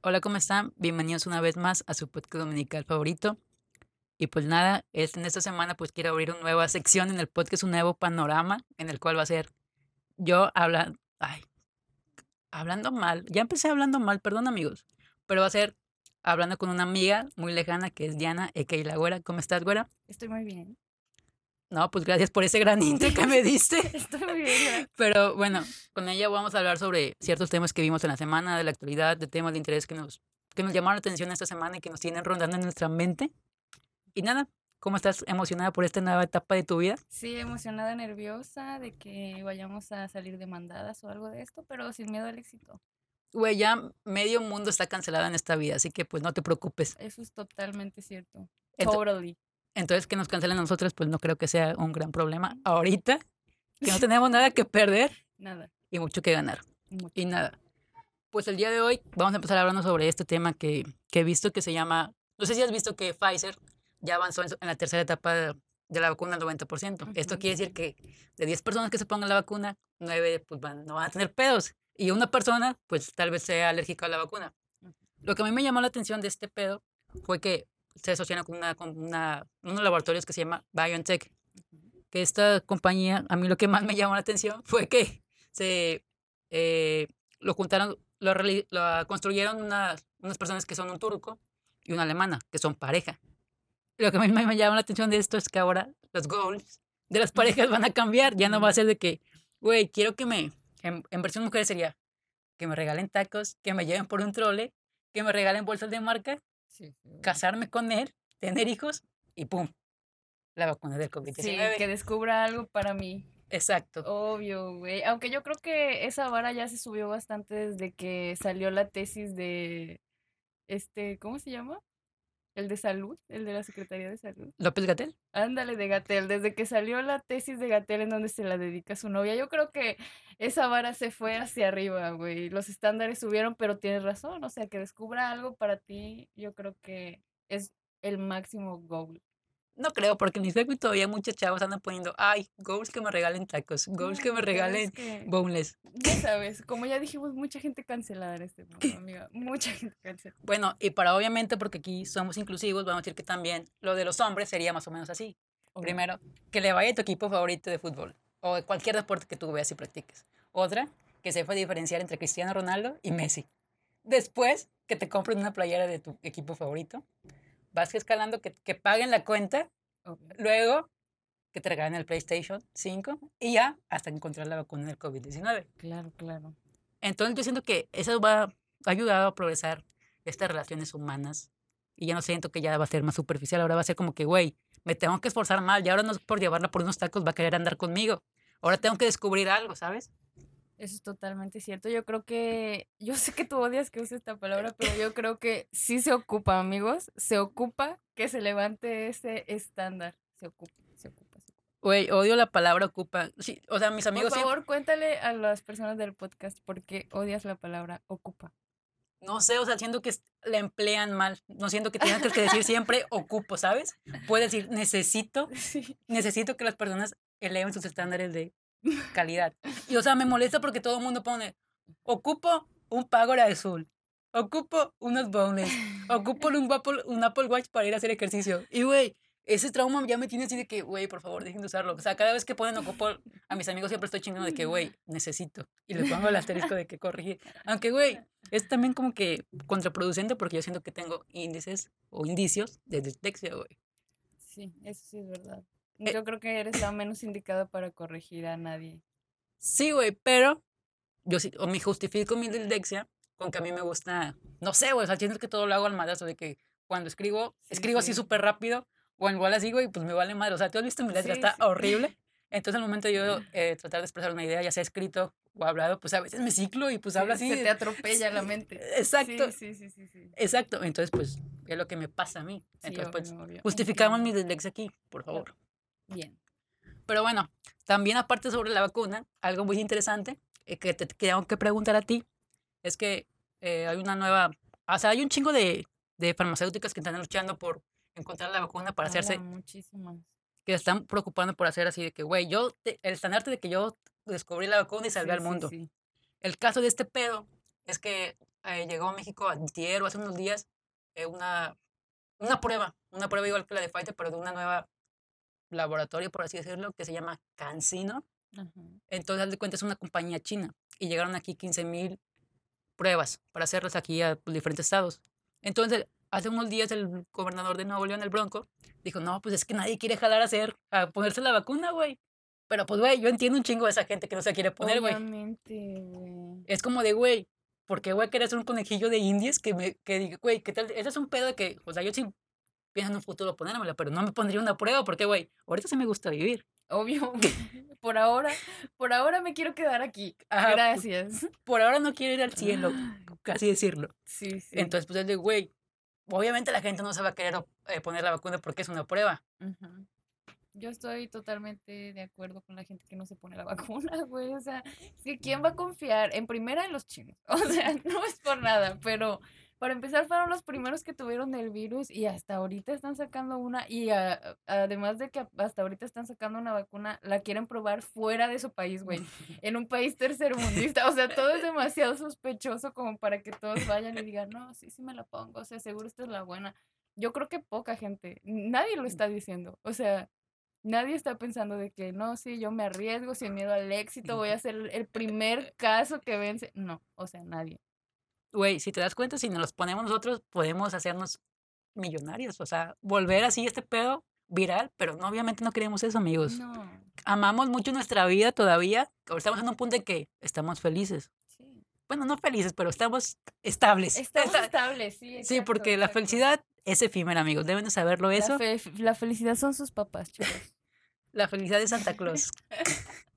Hola, ¿cómo están? Bienvenidos una vez más a su podcast dominical favorito. Y pues nada, en esta semana pues quiero abrir una nueva sección en el podcast, un nuevo panorama en el cual va a ser yo hablando, ay, hablando mal. Ya empecé hablando mal, perdón amigos, pero va a ser hablando con una amiga muy lejana que es Diana, Eke la güera. ¿Cómo estás, güera? Estoy muy bien. No, pues gracias por ese gran intro que me diste. Estoy muy bien. Pero bueno, con ella vamos a hablar sobre ciertos temas que vimos en la semana, de la actualidad, de temas de interés que nos, que nos llamaron la atención esta semana y que nos tienen rondando en nuestra mente. Y nada, ¿cómo estás emocionada por esta nueva etapa de tu vida? Sí, emocionada, nerviosa de que vayamos a salir demandadas o algo de esto, pero sin miedo al éxito. Güey, ya medio mundo está cancelado en esta vida, así que pues no te preocupes. Eso es totalmente cierto. Totally. Entonces, que nos cancelen a nosotros, pues no creo que sea un gran problema ahorita, que no tenemos nada que perder Nada. y mucho que ganar. mucho. Y nada, pues el día de hoy vamos a empezar hablando sobre este tema que, que he visto que se llama, no sé si has visto que Pfizer ya avanzó en, la tercera etapa de, de la vacuna al 90%. Esto Ujú. quiere decir que de 10 personas que se pongan la vacuna, 9 pues van, no van a tener pedos. Y una persona pues tal vez sea alérgica a la vacuna. Ujú. Lo que a mí me llamó la atención de este pedo fue que se asociaron con, una, con una, unos laboratorios que se llama BioNTech que esta compañía, a mí lo que más me llamó la atención fue que se eh, lo juntaron, lo, lo construyeron unas, unas personas que son un turco y una alemana, que son pareja. Lo que a mí me, llama la atención de esto es que ahora los goals de las parejas van a cambiar. Ya no va a ser de que, güey, quiero que me, en, en versión mujer sería que me regalen tacos, que me lleven por un trole, que me regalen bolsas de marca, Sí, sí. casarme con él, tener hijos y pum, la vacuna del Sí, COVID-19. que descubra algo para mí. Exacto. Obvio, güey. Aunque yo creo que esa vara ya se subió bastante desde que salió la tesis de este, ¿cómo se llama? El de salud, el de la Secretaría de Salud. López Gatel. Ándale, de Gatel, desde que salió la tesis de Gatel en donde se la dedica a su novia, yo creo que esa vara se fue hacia arriba, güey. Los estándares subieron, pero tienes razón, o sea, que descubra algo para ti, yo creo que es el máximo goal. No creo, porque en Facebook todavía muchos chavos andan poniendo, ay, goals que me regalen tacos, goals que me regalen que, boneless. ya sabes, como ya dijimos, mucha gente cancelada en este mundo, amiga, mucha gente cancelada. Bueno, y para obviamente, porque aquí somos inclusivos, vamos a decir que también lo de los hombres sería más o menos así. Primero, que le vaya a tu equipo favorito de fútbol o de cualquier deporte que tú veas y practiques. Otra, que sepa diferenciar entre Cristiano Ronaldo y Messi. Después, que te compren una playera de tu equipo favorito. Vas escalando, que, que paguen la cuenta. Obvio. Luego, que te regalen el PlayStation 5 y ya hasta encontrar la vacuna del COVID-19. Claro, claro. Entonces yo siento que eso va, ha ayudado a progresar estas relaciones humanas y ya no siento que ya va a ser más superficial, ahora va a ser como que, güey, me tengo que esforzar más y ahora no es por llevarla por unos tacos va a querer andar conmigo. Ahora tengo que descubrir algo, ¿sabes? Eso es totalmente cierto. Yo creo que, yo sé que tú odias que use esta palabra, pero yo creo que sí se ocupa, amigos. Se ocupa que se levante ese estándar. Se ocupa, se ocupa. se ocupa. Güey, odio la palabra ocupa. Sí, o sea, mis amigos Por siempre- favor, cuéntale a las personas del podcast por qué odias la palabra ocupa. no sé, o sea, siento que la emplean mal. No siento que tengas que decir siempre ocupo, ¿sabes? Puedes decir necesito Sí. necesito que las personas eleven sus estándares de calidad. Y o sea, me molesta porque todo el mundo pone, ocupo un Pagora azul, ocupo unos boneless, ocupo un Apple, un Apple Watch para ir a hacer ejercicio. Y güey, ese trauma ya me tiene así de que, güey, por favor, dejen de usarlo. O sea, cada vez que ponen ocupo, a mis amigos siempre estoy chingando de que, güey, necesito. Y les pongo el asterisco de que corregir. Aunque, güey, es también como que contraproducente porque yo siento que tengo índices o indicios de dislexia, güey. Sí, eso sí es verdad. Eh. Yo creo que eres la menos indicada para corregir a nadie. Sí, güey, pero yo sí, o me justifico mi dislexia con que a mí me gusta, no sé, güey, o sea, siento que todo lo hago al madrazo, de que cuando escribo, Sí, escribo así sí. súper rápido, o igual así, güey, pues me vale madre. O sea, tú has visto mi letra, Sí, está horrible. Entonces, al momento de yo eh, tratar de expresar una idea, ya sea escrito o hablado, pues a veces me ciclo y pues hablo Sí, así. Se te atropella la mente. Exacto, Sí, sí, sí, sí. exacto. Entonces, pues, es lo que me pasa a mí. Entonces, pues, obvio, obvio. justificamos mi dislexia aquí, por favor. Bien. Pero bueno, también aparte sobre la vacuna, algo muy interesante eh, que te te tengo que preguntar a ti es que eh, hay una nueva, o sea, hay un chingo de, de farmacéuticas que están luchando por encontrar la vacuna para hacerse, muchísimas. que están preocupando por hacer así de que, güey, yo, te- el estandarte de que yo descubrí la vacuna y salvé Sí, al mundo. sí. El caso de este pedo es que eh, llegó a México antier o hace unos días una, una prueba, una prueba igual que la de Pfizer, pero de una nueva laboratorio, por así decirlo, que se llama CanSino. Ajá. Entonces, haz de cuenta, es una compañía china y llegaron aquí 15 mil pruebas para hacerlas aquí a pues, diferentes estados. Entonces, hace unos días el gobernador de Nuevo León, el Bronco, dijo, no, pues es que nadie quiere jalar a hacer, a ponerse la vacuna, güey. Pero pues, güey, yo entiendo un chingo de esa gente que no se quiere poner, güey. Es como de, güey, ¿por qué, güey, querer ser un conejillo de indias que me que diga, güey, qué tal? Ese es un pedo de que, o sea, yo sí pienso en un futuro ponérmela, pero no me pondría una prueba porque, güey, ahorita sí me gusta vivir. Obvio. por ahora, por ahora me quiero quedar aquí. Ajá, Gracias. Por ahora no quiero ir al cielo, casi decirlo. Sí, sí. Entonces, pues es de, güey, obviamente la gente no se va a querer eh, poner la vacuna porque es una prueba. Yo estoy totalmente de acuerdo con la gente que no se pone la vacuna, güey. O sea, ¿quién va a confiar? En primera en los chinos. O sea, no es por nada, pero para empezar fueron los primeros que tuvieron el virus y hasta ahorita están sacando una y a- además de que hasta ahorita están sacando una vacuna, la quieren probar fuera de su país, güey. En un país tercermundista. O sea, todo es demasiado sospechoso como para que todos vayan y digan, no, sí, sí me la pongo. O sea, seguro esta es la buena. Yo creo que poca gente, nadie lo está diciendo. O sea, nadie está pensando de que no, sí, yo me arriesgo sin miedo al éxito, voy a ser el primer caso que vence. No, o sea, nadie. Güey, si te das cuenta, si nos los ponemos nosotros, podemos hacernos millonarios. O sea, volver así este pedo viral, pero no, obviamente no queremos eso, amigos. No, Amamos mucho nuestra vida todavía. Ahora estamos en un punto en que estamos felices. sí. Bueno, no felices, pero estamos estables. Estamos Esta- estables, sí. sí, exacto, porque la felicidad es efímera, amigos. Deben de saberlo La eso. fe- la felicidad son sus papás, chicos. La felicidad de Santa Claus.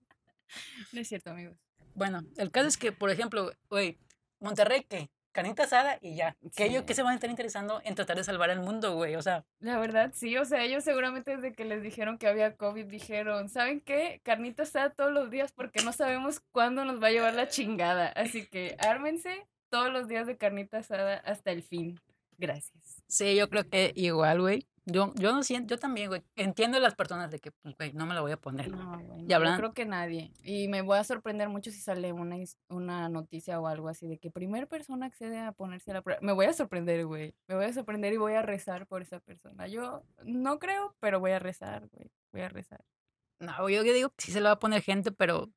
No es cierto, amigos. Bueno, el caso es que, por ejemplo, güey, Monterrey, ¿qué? Canita asada y ya. Que ellos que se van a estar interesando en tratar de salvar el mundo, güey. O sea, La verdad, sí, o sea, ellos seguramente desde que les dijeron que había COVID dijeron, ¿saben qué? Carnita asada todos los días porque no sabemos cuándo nos va a llevar la chingada. Así que ármense todos los días de carnita asada hasta el fin. Gracias. sí, yo creo que igual, güey. Yo, yo no siento, yo también, güey. Entiendo a las personas de que, pues, güey, no me la voy a poner. No, güey, no, creo que nadie. Y me voy a sorprender mucho si sale una, una noticia o algo así de que primer persona accede a ponerse la prueba. Me voy a sorprender, güey. Me voy a sorprender y voy a rezar por esa persona. Yo no creo, pero voy a rezar, güey. Voy a rezar. No, yo, digo que sí se lo va a poner gente, pero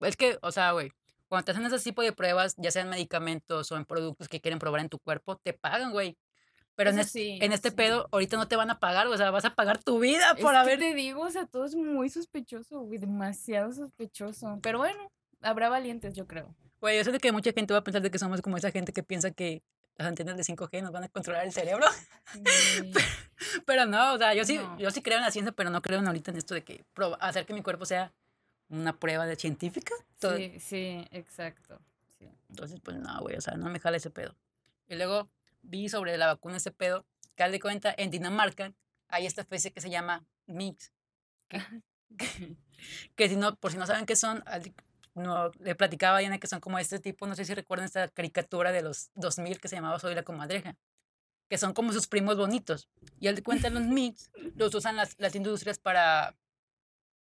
es que, o sea, güey, cuando te hacen ese tipo de pruebas, ya sean medicamentos o en productos que quieren probar en tu cuerpo, te pagan, güey. Pero en, es- sí, en este sí. pedo, ahorita no te van a pagar, o sea, vas a pagar tu vida Es por que haber... te digo, o sea, todo es muy sospechoso, güey, demasiado sospechoso. Pero bueno, habrá valientes, yo creo. Güey, yo sé de que mucha gente va a pensar de que somos como esa gente que piensa que las antenas de 5G nos van a controlar el cerebro. Güey, Pero no, o sea, yo sí, No. yo sí creo en la ciencia, pero no creo en ahorita en esto de que hacer que mi cuerpo sea una prueba de científica. Todo- Sí, sí, exacto. sí. Entonces, pues no, güey, o sea, no me jala ese pedo. Y luego vi sobre la vacuna ese pedo, que al de cuenta, en Dinamarca hay esta especie que se llama Mix. Que si no, por si no saben qué son, no, le platicaba a Diana que son como este tipo, no sé si recuerdan esta caricatura de los 2000 que se llamaba Soy la comadreja, que son como sus primos bonitos. Y al de cuenta los Mix los usan las, las industrias para,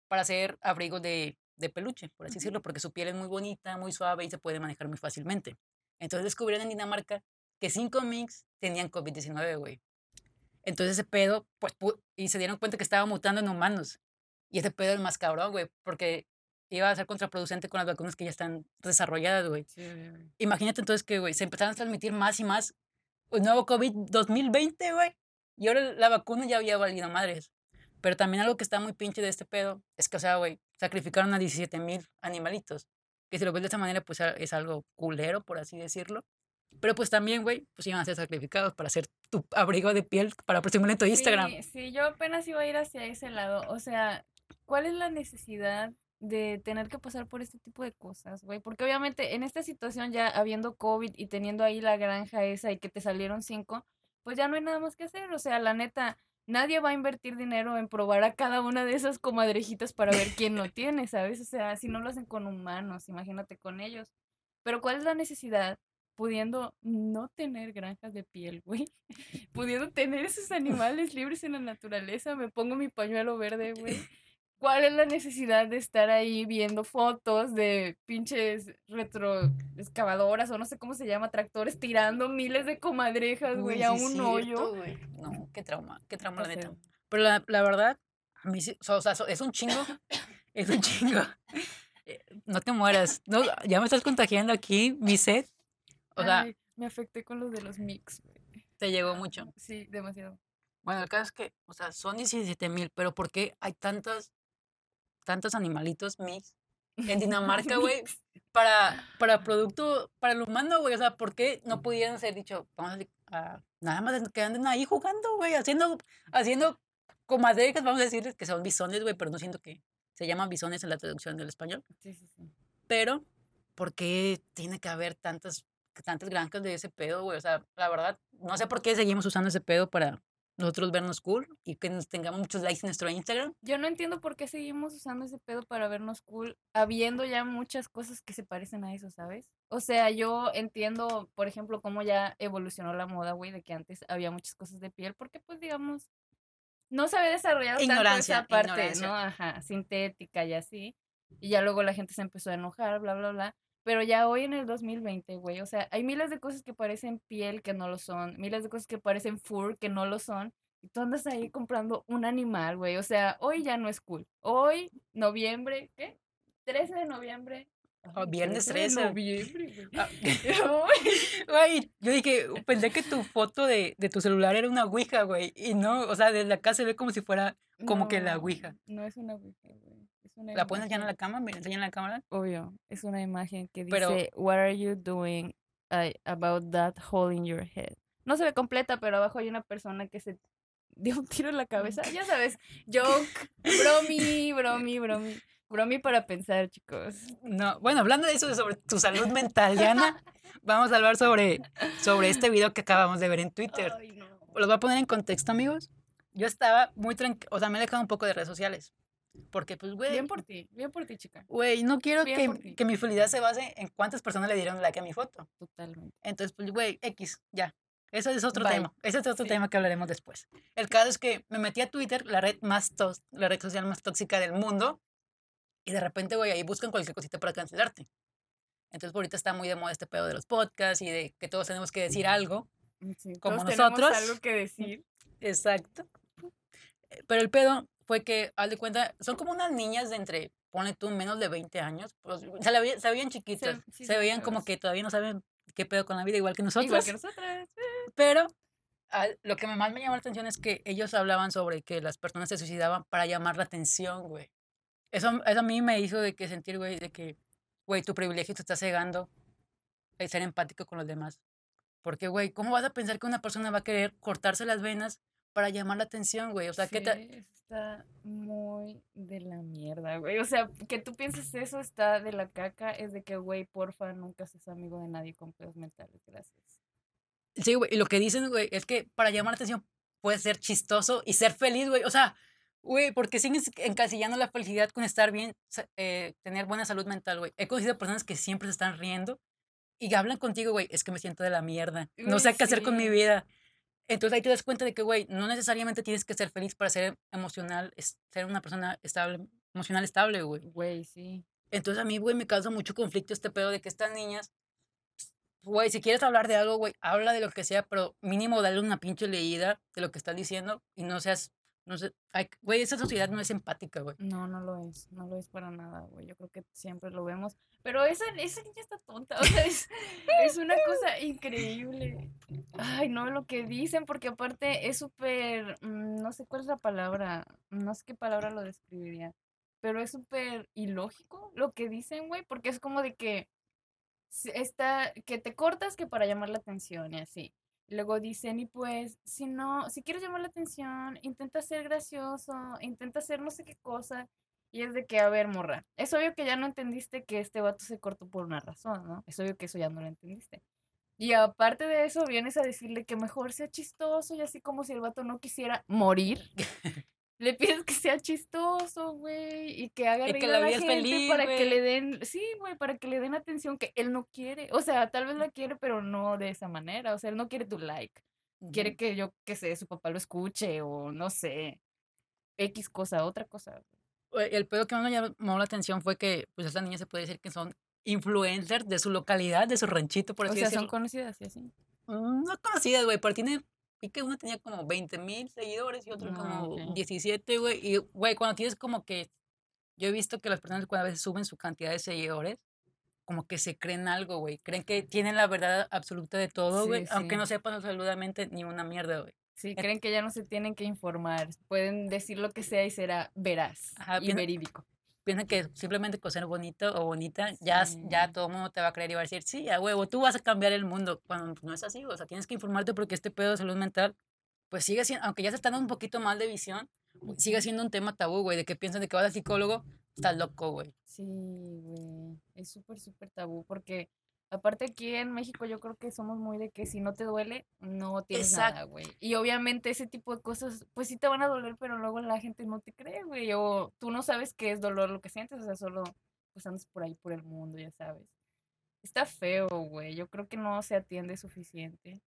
para hacer abrigos de, de peluche, por así decirlo, porque su piel es muy bonita, muy suave y se puede manejar muy fácilmente. Entonces descubrieron en Dinamarca que cinco Mix tenían COVID-19, güey. Entonces ese pedo, pues, pu- y se dieron cuenta que estaba mutando en humanos. Y ese pedo es más cabrón, güey, porque iba a ser contraproducente con las vacunas que ya están desarrolladas, güey. Sí. Imagínate entonces que, güey, se empezaron a transmitir más y más un nuevo COVID 2020, güey. Y ahora la vacuna ya había valido madres. Pero también algo que está muy pinche de este pedo es que, o sea, güey, sacrificaron a 17 mil animalitos. Que si lo ves de esa manera, pues es algo culero, por así decirlo. Pero pues también, güey, pues iban a ser sacrificados para hacer tu abrigo de piel para presumir en tu Instagram. Sí, sí, yo apenas iba a ir hacia ese lado. O sea, ¿cuál es la necesidad de tener que pasar por este tipo de cosas, güey? Porque obviamente en esta situación ya habiendo COVID y teniendo ahí la granja esa y que te salieron cinco, pues ya no hay nada más que hacer. O sea, la neta, nadie va a invertir dinero en probar a cada una de esas comadrejitas para ver quién lo tiene, ¿sabes? O sea, si no lo hacen con humanos, imagínate con ellos. Pero ¿cuál es la necesidad? Pudiendo no tener granjas de piel, güey, pudiendo tener esos animales libres en la naturaleza, me pongo mi pañuelo verde, güey. ¿Cuál es la necesidad de estar ahí viendo fotos de pinches retroexcavadoras o no sé cómo se llama, tractores tirando miles de comadrejas, güey, a un cierto, hoyo? No, qué trauma, qué trauma la neta. Pero la, la verdad, a mí sí, o sea, es un chingo, es un chingo. Eh, No te mueras, no, ya me estás contagiando aquí, mi sed. O sea, Ay, me afecté con los de los mix, te llegó mucho. Sí, demasiado. Bueno, el caso es que, o sea, son 17 mil, pero ¿por qué hay tantas, tantos animalitos mix en Dinamarca, güey? Para, para producto, para el humano, güey. O sea, ¿por qué no pudieran ser dicho, vamos a, a- nada más que anden ahí jugando, güey, haciendo, haciendo comadrejas, vamos a decirles que son bisones, güey, pero no siento que se llaman bisones en la traducción del español. Sí, sí, sí. Pero, ¿por qué tiene que haber tantas, tantas granjas de ese pedo, güey? O sea, la verdad, no sé por qué seguimos usando ese pedo para nosotros vernos cool y que nos tengamos muchos likes en nuestro Instagram. Yo no entiendo por qué seguimos usando ese pedo para vernos cool, habiendo ya muchas cosas que se parecen a eso, ¿sabes? O sea, yo entiendo, por ejemplo, cómo ya evolucionó la moda, güey, de que antes había muchas cosas de piel, porque pues digamos, no se había desarrollado tanto Ignorancia, esa parte, ignorancia. ¿no? Ajá, sintética y así. Y ya luego la gente se empezó a enojar, bla, bla, bla. Pero ya hoy en el 2020, güey, o sea, hay miles de cosas que parecen piel que no lo son, miles de cosas que parecen fur que no lo son. Y tú andas ahí comprando un animal, güey. O sea, hoy ya no es cool. Hoy, noviembre, ¿qué? 13 de noviembre. Oh, Ay, viernes 13 de 13. noviembre, güey. Ah, Güey, yo dije, pensé que tu foto de, de tu celular era una ouija, güey. Y no, o sea, desde acá se ve como si fuera como que la ouija. No es una ouija, güey. Es una ¿La puedes enseñar a la cámara? ¿Me enseñan a la cámara? Obvio, es una imagen que Pero- dice, What are you doing uh, about that hole in your head? No se ve completa, pero abajo hay una persona que se dio un tiro en la cabeza. Ya sabes, joke, bromi, bromi, bromi. Bromi para pensar, chicos. No, bueno, hablando de eso, sobre tu salud mental, Diana, vamos a hablar sobre, sobre este video que acabamos de ver en Twitter. Ay, no. Los voy a poner en contexto, amigos. Yo estaba muy tranquilo, o sea, me he dejado un poco de redes sociales. Porque, pues, güey, Bien por ti, bien por ti, chica. güey, no quiero que, que mi felicidad se base en cuántas personas le dieron like a mi foto. Totalmente. Entonces, pues, güey, X, ya. Eso es otro Bye. tema. Ese es otro Sí. tema que hablaremos después. El caso es que me metí a Twitter, la red más tos- la red social más tóxica del mundo, y de repente, güey, ahí buscan cualquier cosita para cancelarte. Entonces, por ahorita está muy de moda este pedo de los podcasts y de que todos tenemos que decir algo. Sí, Como todos tenemos nosotros. algo que decir. Exacto. Pero el pedo fue que, haz de cuenta, son como unas niñas de entre, ponle tú, menos de 20 años. pues, se, la ve- se veían chiquitas. sí, se sí, veían como chavas. que todavía no saben qué pedo con la vida, igual que nosotros. Igual que nosotras. Pero ah, lo que más me llamó la atención es que ellos hablaban sobre que las personas se suicidaban para llamar la atención, güey. Eso, eso a mí me hizo de que sentir, güey, de que, güey, tu privilegio te está cegando el ser empático con los demás. Porque, güey, ¿cómo vas a pensar que una persona va a querer cortarse las venas para llamar la atención, güey? O sea, ¿qué? Sí, eso está muy de la mierda, güey. O sea, que tú pienses eso está de la caca, es de que, güey, porfa, nunca seas amigo de nadie con pedos mentales, gracias. Sí, güey, y lo que dicen, güey, es que para llamar la atención puedes ser chistoso y ser feliz, güey. O sea, güey, porque sigues encasillando la felicidad con estar bien, eh, tener buena salud mental, güey. He conocido personas que siempre se están riendo y hablan contigo, güey, es que me siento de la mierda. No sé qué hacer con mi sí. vida. Entonces ahí te das cuenta de que, güey, no necesariamente tienes que ser feliz para ser emocional, es- ser una persona estable, emocional estable, güey. Güey, sí. Entonces a mí, güey, me causa mucho conflicto este pedo de que estas niñas, güey, si quieres hablar de algo, güey, habla de lo que sea, pero mínimo dale una pinche leída de lo que estás diciendo y no seas, no sé, güey, esa sociedad no es empática, güey. No, no lo es, no lo es para nada, güey. Yo creo que siempre lo vemos. Pero esa, esa niña está tonta, o sea, es, es una cosa increíble. Ay, no, lo que dicen, porque aparte es súper, mm, no sé cuál es la palabra, no sé qué palabra lo describiría, pero es súper ilógico lo que dicen, güey, porque es como de que está, que te cortas que para llamar la atención y así. Luego dicen, y pues, si no, si quieres llamar la atención, intenta ser gracioso, intenta hacer no sé qué cosa. Y es de que, a ver, morra, es obvio que ya no entendiste que este vato se cortó por una razón, ¿no? Es obvio que eso ya no lo entendiste. Y aparte de eso, vienes a decirle que mejor sea chistoso y así como si el vato no quisiera morir. Le pides que sea chistoso, güey, y que haga Y reír que a la la vida es gente feliz, para que le den, sí, güey, para que le den atención que él no quiere. O sea, tal vez la quiere, pero no de esa manera. O sea, él no quiere tu like. Quiere que yo, que sé, su papá lo escuche o no sé, X cosa, otra cosa. el pedo que más me llamó la atención fue que, pues, estas niñas se puede decir que son influencers de su localidad, de su ranchito, por O así sea, son decirlo. conocidas y así. Mm, No conocidas, güey, pero tiene, vi que una tenía como 20 mil seguidores y otra Ah, como ok. 17, güey. Y, güey, cuando tienes como que, yo he visto que las personas cuando a veces suben su cantidad de seguidores, como que se creen algo, güey. Creen que tienen la verdad absoluta de todo, güey, Sí, aunque no sepan absolutamente ni una mierda, güey. Sí, creen que ya no se tienen que informar. Pueden decir lo que sea y será veraz Ajá, y verídico. Piensan que simplemente con ser bonito o bonita, ya, ya todo el mundo te va a creer y va a decir, sí, a huevo, tú vas a cambiar el mundo. Cuando pues, no es así, o sea, tienes que informarte porque este pedo de salud mental, pues sigue siendo, aunque ya se está dando un poquito más de visión, sigue siendo un tema tabú, güey, de que piensan de que vas al psicólogo, estás loco, güey. Sí, güey. Es súper, súper tabú porque aparte aquí en México yo creo que somos muy de que si no te duele, no tienes nada, Exacto. güey. Y obviamente ese tipo de cosas, pues sí te van a doler, pero luego la gente no te cree, güey. O tú no sabes qué es dolor lo que sientes, o sea, solo pues andas por ahí por el mundo, ya sabes. Está feo, güey. Yo creo que no se atiende suficiente.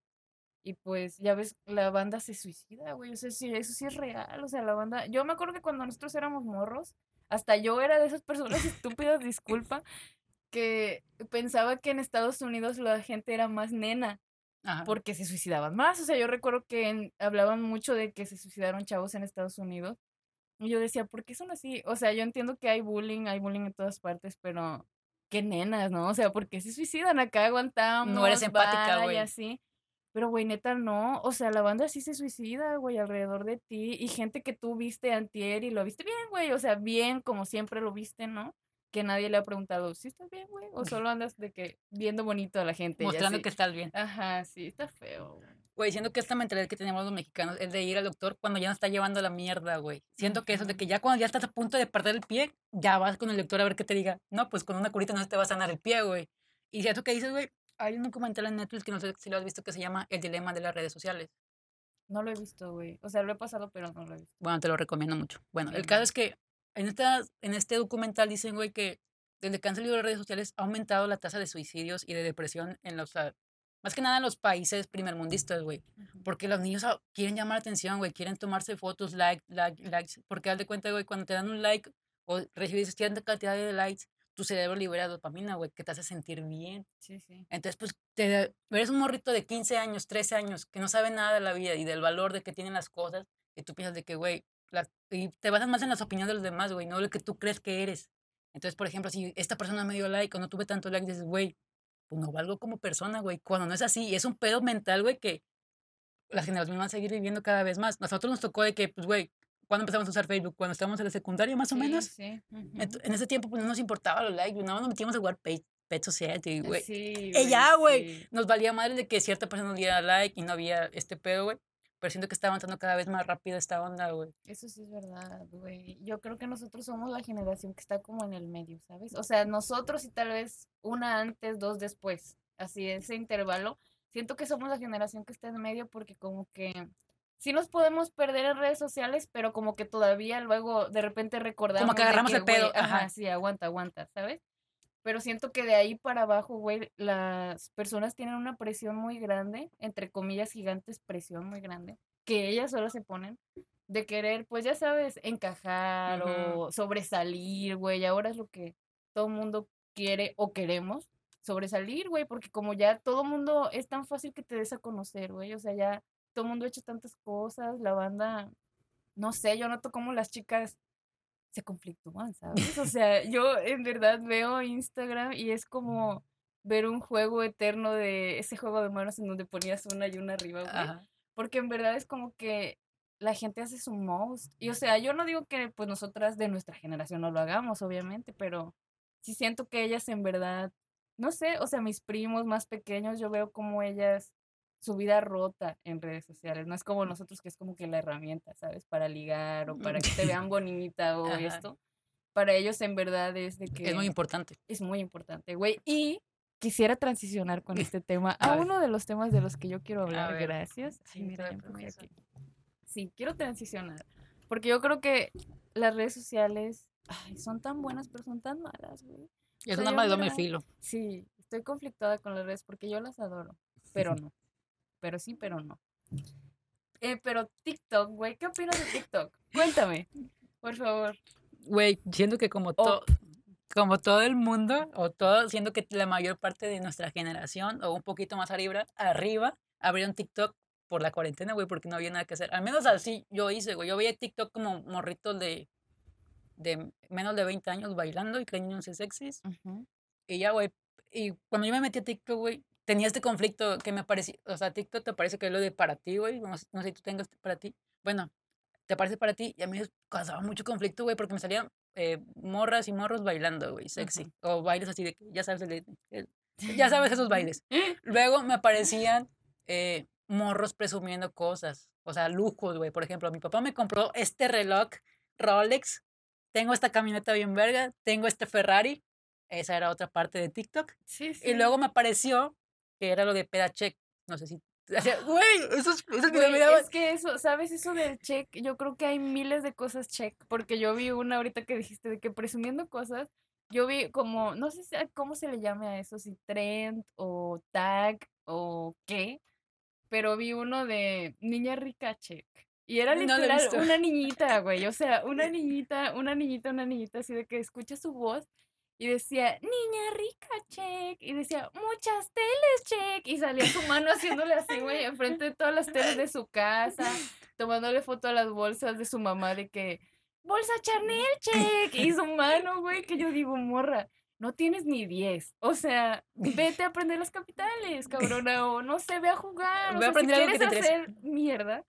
Y pues, ya ves, la banda se suicida, güey. O sea, sí, eso sí es real. O sea, la banda. Yo me acuerdo que cuando nosotros éramos morros, hasta yo era de esas personas estúpidas, disculpa, que pensaba que en Estados Unidos la gente era más nena Ajá. porque se suicidaban más. O sea, yo recuerdo que en- hablaban mucho de que se suicidaron chavos en Estados Unidos. Y yo decía, ¿por qué son así? O sea, yo entiendo que hay bullying, hay bullying en todas partes, pero qué nenas, ¿no? O sea, ¿por qué se suicidan? Acá aguantamos. No eres empática, y güey. así. Pero, güey, neta, no. O sea, la banda sí se suicida, güey, alrededor de ti. Y gente que tú viste antier y lo viste bien, güey. O sea, bien como siempre lo viste, ¿no? Que nadie le ha preguntado, ¿sí estás bien, güey? O solo andas de que viendo bonito a la gente. Mostrando así. que estás bien. Ajá, sí, está feo, güey. Güey, siento que esta mentalidad que tenemos los mexicanos es de ir al doctor cuando ya nos está llevando la mierda, güey. Siento que eso de que ya cuando ya estás a punto de perder el pie, ya vas con el doctor a ver qué te diga. No, pues con una curita no se te va a sanar el pie, güey. Y cierto que dices, güey, hay un documental en Netflix que no sé si lo has visto que se llama El dilema de las redes sociales. No lo he visto, güey. O sea, lo he pasado, pero no lo he visto. Bueno, te lo recomiendo mucho. Bueno, el Bien, caso es que en, esta, en este documental dicen, güey, que desde que han salido las redes sociales ha aumentado la tasa de suicidios y de depresión en los, ah, más que nada en los países primermundistas, güey. Porque los niños ah, quieren llamar la atención, güey, quieren tomarse fotos, like, like, likes. Porque haz de cuenta, güey, cuando te dan un like o recibes cierta cantidad de likes, tu cerebro libera dopamina, güey, que te hace sentir bien. Sí, sí. Entonces, pues, te, eres un morrito de 15 años, 13 años, que no sabe nada de la vida y del valor de que tienen las cosas, y tú piensas de que, güey, las- y te basas más en las opiniones de los demás, güey, no lo que tú crees que eres. Entonces, por ejemplo, si esta persona me dio like o no tuve tanto like, dices, güey, pues no valgo como persona, güey. Cuando no es así, y es un pedo mental, güey, que las generaciones van a seguir viviendo cada vez más. Nosotros nos tocó de que, pues, güey, cuando empezamos a usar Facebook? Cuando estábamos en la secundaria, más o Sí, menos. sí. ujú. Ent- En ese tiempo, pues, no nos importaba los likes, nada más nos metíamos a jugar Pet, Pet Society, güey. Sí, güey, ya, güey. sí. Nos valía madre de que cierta persona nos diera like y no había este pedo, güey. Pero siento que está avanzando cada vez más rápido esta onda, güey. Eso sí es verdad, güey. Yo creo que nosotros somos la generación que está como en el medio, ¿sabes? O sea, nosotros y tal vez una antes, dos después. Así, ese intervalo. Siento que somos la generación que está en medio porque como que sí nos podemos perder en redes sociales, pero como que todavía luego de repente recordamos de agarramos el pedo, Ajá, ajá. sí, aguanta, aguanta, ¿sabes? Pero siento que de ahí para abajo, güey, las personas tienen una presión muy grande, entre comillas gigantes, presión muy grande, que ellas solo se ponen de querer, pues ya sabes, encajar o sobresalir, güey. Ahora es lo que todo mundo quiere o queremos, sobresalir, güey, porque como ya todo mundo es tan fácil que te des a conocer, güey. O sea, ya todo mundo ha hecho tantas cosas, la banda, no sé, yo noto cómo las chicas se conflictúan, ¿sabes? O sea, yo en verdad veo Instagram y es como ver un juego eterno de ese juego de manos en donde ponías una y una arriba, güey. Porque en verdad es como que la gente hace su most. Y o sea, yo no digo que pues nosotras de nuestra generación no lo hagamos, obviamente, pero sí siento que ellas en verdad, no sé, o sea, mis primos más pequeños, yo veo como ellas su vida rota en redes sociales. No es como nosotros que es como que la herramienta, ¿sabes? Para ligar o para que te vean bonita o Ajá. esto. Para ellos en verdad es de que Es muy importante. es muy importante, güey. Y quisiera transicionar con este tema a A uno de los temas de los que yo quiero hablar. Gracias. Sí, mira, aquí. Sí, quiero transicionar. Porque yo creo que las redes sociales ay, son tan buenas, pero son tan malas, güey. Es sea, un yo arma de filo. Sí, estoy conflictada con las redes porque yo las adoro. Pero no. Pero sí, pero no. Eh, pero TikTok, güey, ¿qué opinas de TikTok? Cuéntame, por favor. Güey, siento que como O- todo como todo el mundo, o todo, siendo que la mayor parte de nuestra generación, o un poquito más arriba, arriba, abrieron TikTok por la cuarentena, güey, porque no había nada que hacer. Al menos así yo hice, güey. Yo veía TikTok como morritos de, de menos de 20 años bailando y creyéndose sexys. Ujú. Y ya, güey. Y cuando yo me metí a TikTok, güey, tenía este conflicto que me parecía. O sea, TikTok te parece que es lo de para ti, güey. No, sé- no sé si tú tengas para ti. Bueno, te parece para ti. Y a mí me causaba mucho conflicto, güey, porque me salían eh, morras y morros bailando, güey, sexy. O bailes así de ya sabes, el el- ya sabes esos bailes. Luego me aparecían eh, morros presumiendo cosas. O sea, lujos, güey. Por ejemplo, mi papá me compró este reloj Rolex. Tengo esta camioneta bien verga. Tengo este Ferrari. Esa era otra parte de TikTok. Sí, sí. Y luego me apareció que era lo de Pedachek. No sé si. Güey, esos videos Güey, me es que eso, ¿sabes? Eso del check, yo creo que hay miles de cosas check, porque yo vi una ahorita que dijiste de que presumiendo cosas, yo vi como, no sé si- cómo se le llame a eso, si trend o tag o qué, pero vi uno de niña rica check. Y era No literal visto. una niñita, güey, o sea, una niñita, una niñita, una niñita, así de que escucha su voz y decía, niña rica, check. Y decía, muchas teles, check. Y salía su mano haciéndole así, güey, enfrente de todas las teles de su casa, tomándole foto a las bolsas de su mamá de que, bolsa Chanel, check. Y su mano, güey, que yo digo, morra, no tienes ni 10. O sea, vete a aprender las capitales, cabrona, o no sé, ve a jugar. O Ve a si aprender que quieres hacer mierda,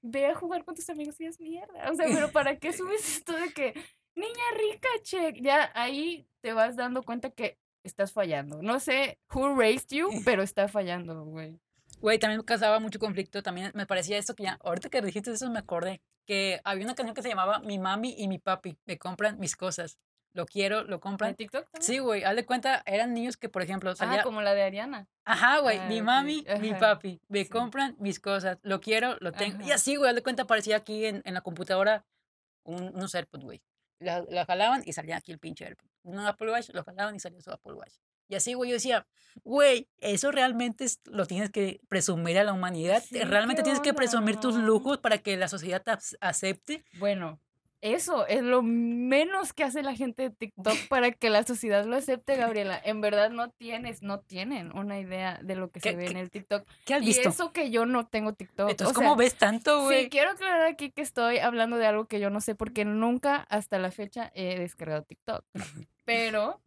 ve a jugar con tus amigos y es mierda. O sea, pero ¿para qué subes esto de que niña rica, check? Ya ahí te vas dando cuenta que estás fallando. No sé who raised you, pero está fallando, güey. Güey, también me causaba mucho conflicto. También me parecía esto que ya. Ahorita que dijiste eso, me acordé. Que había una canción que se llamaba Mi mami y mi papi me compran mis cosas. Lo quiero, lo ¿De compran. TikTok también? Sí, güey, haz de cuenta, eran niños que, por ejemplo, salía. Ah, como la de Ariana. Ajá, güey, Ah, mi mami, mi ajá, papi, me sí. compran mis cosas, lo quiero, lo tengo. Y Ajá. así, güey, haz de cuenta, aparecía aquí en, en la computadora un, unos AirPods, güey. La, la jalaban y salía aquí el pinche AirPod. Un Apple Watch, lo jalaban y salía su Apple Watch. Y así, güey, yo decía, güey, eso realmente es- lo tienes que presumir a la humanidad. Sí, realmente ¿qué tienes que presumir tus lujos para que la sociedad te ac- acepte. Bueno, eso es lo menos que hace la gente de TikTok para que la sociedad lo acepte, Gabriela. En verdad no tienes, no tienen una idea de lo que se ¿Qué- ve en el TikTok. ¿Qué has Y visto? eso que yo no tengo TikTok. Entonces, o ¿cómo ves tanto, Sí, güey? quiero aclarar aquí que estoy hablando de algo que yo no sé porque nunca hasta la fecha he descargado TikTok. Pero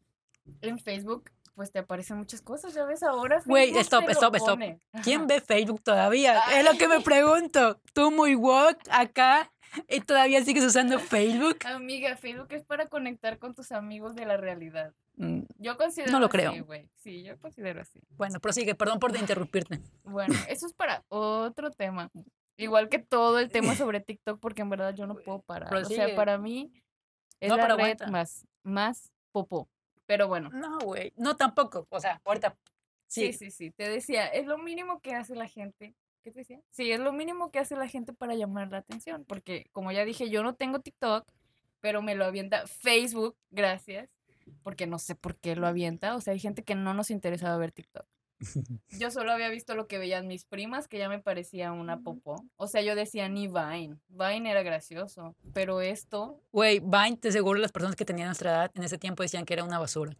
en Facebook pues te aparecen muchas cosas, ya ves ahora Güey, stop, stop, stop. ¿Quién ve Facebook todavía? Es lo que me pregunto. Tú muy woke acá y todavía sigues usando Facebook. Amiga, Facebook es para conectar con tus amigos de la realidad. Mm, Yo considero lo así, creo. güey. Sí, yo considero así. Bueno, prosigue, perdón por interrumpirte. Bueno, eso es para otro tema. Igual que todo el tema sobre TikTok, porque en verdad yo no puedo parar. O sea, para mí es No, la red aguanta. más, más popó. Pero bueno. No, güey. No, tampoco. O sea, ahorita. Sí, Sí. sí, sí. Te decía, es lo mínimo que hace la gente. ¿Qué te decía? Sí, es lo mínimo que hace la gente para llamar la atención. Porque, como ya dije, yo no tengo TikTok, pero me lo avienta Facebook, gracias. Porque no sé por qué lo avienta. O sea, hay gente que no nos interesaba ver TikTok. Yo solo había visto lo que veían mis primas, que ya me parecía una popó. O sea, yo decía ni Vine. Vine era gracioso. Pero esto, Güey, Vine, te seguro las personas que tenían nuestra edad en ese tiempo decían que era una basura.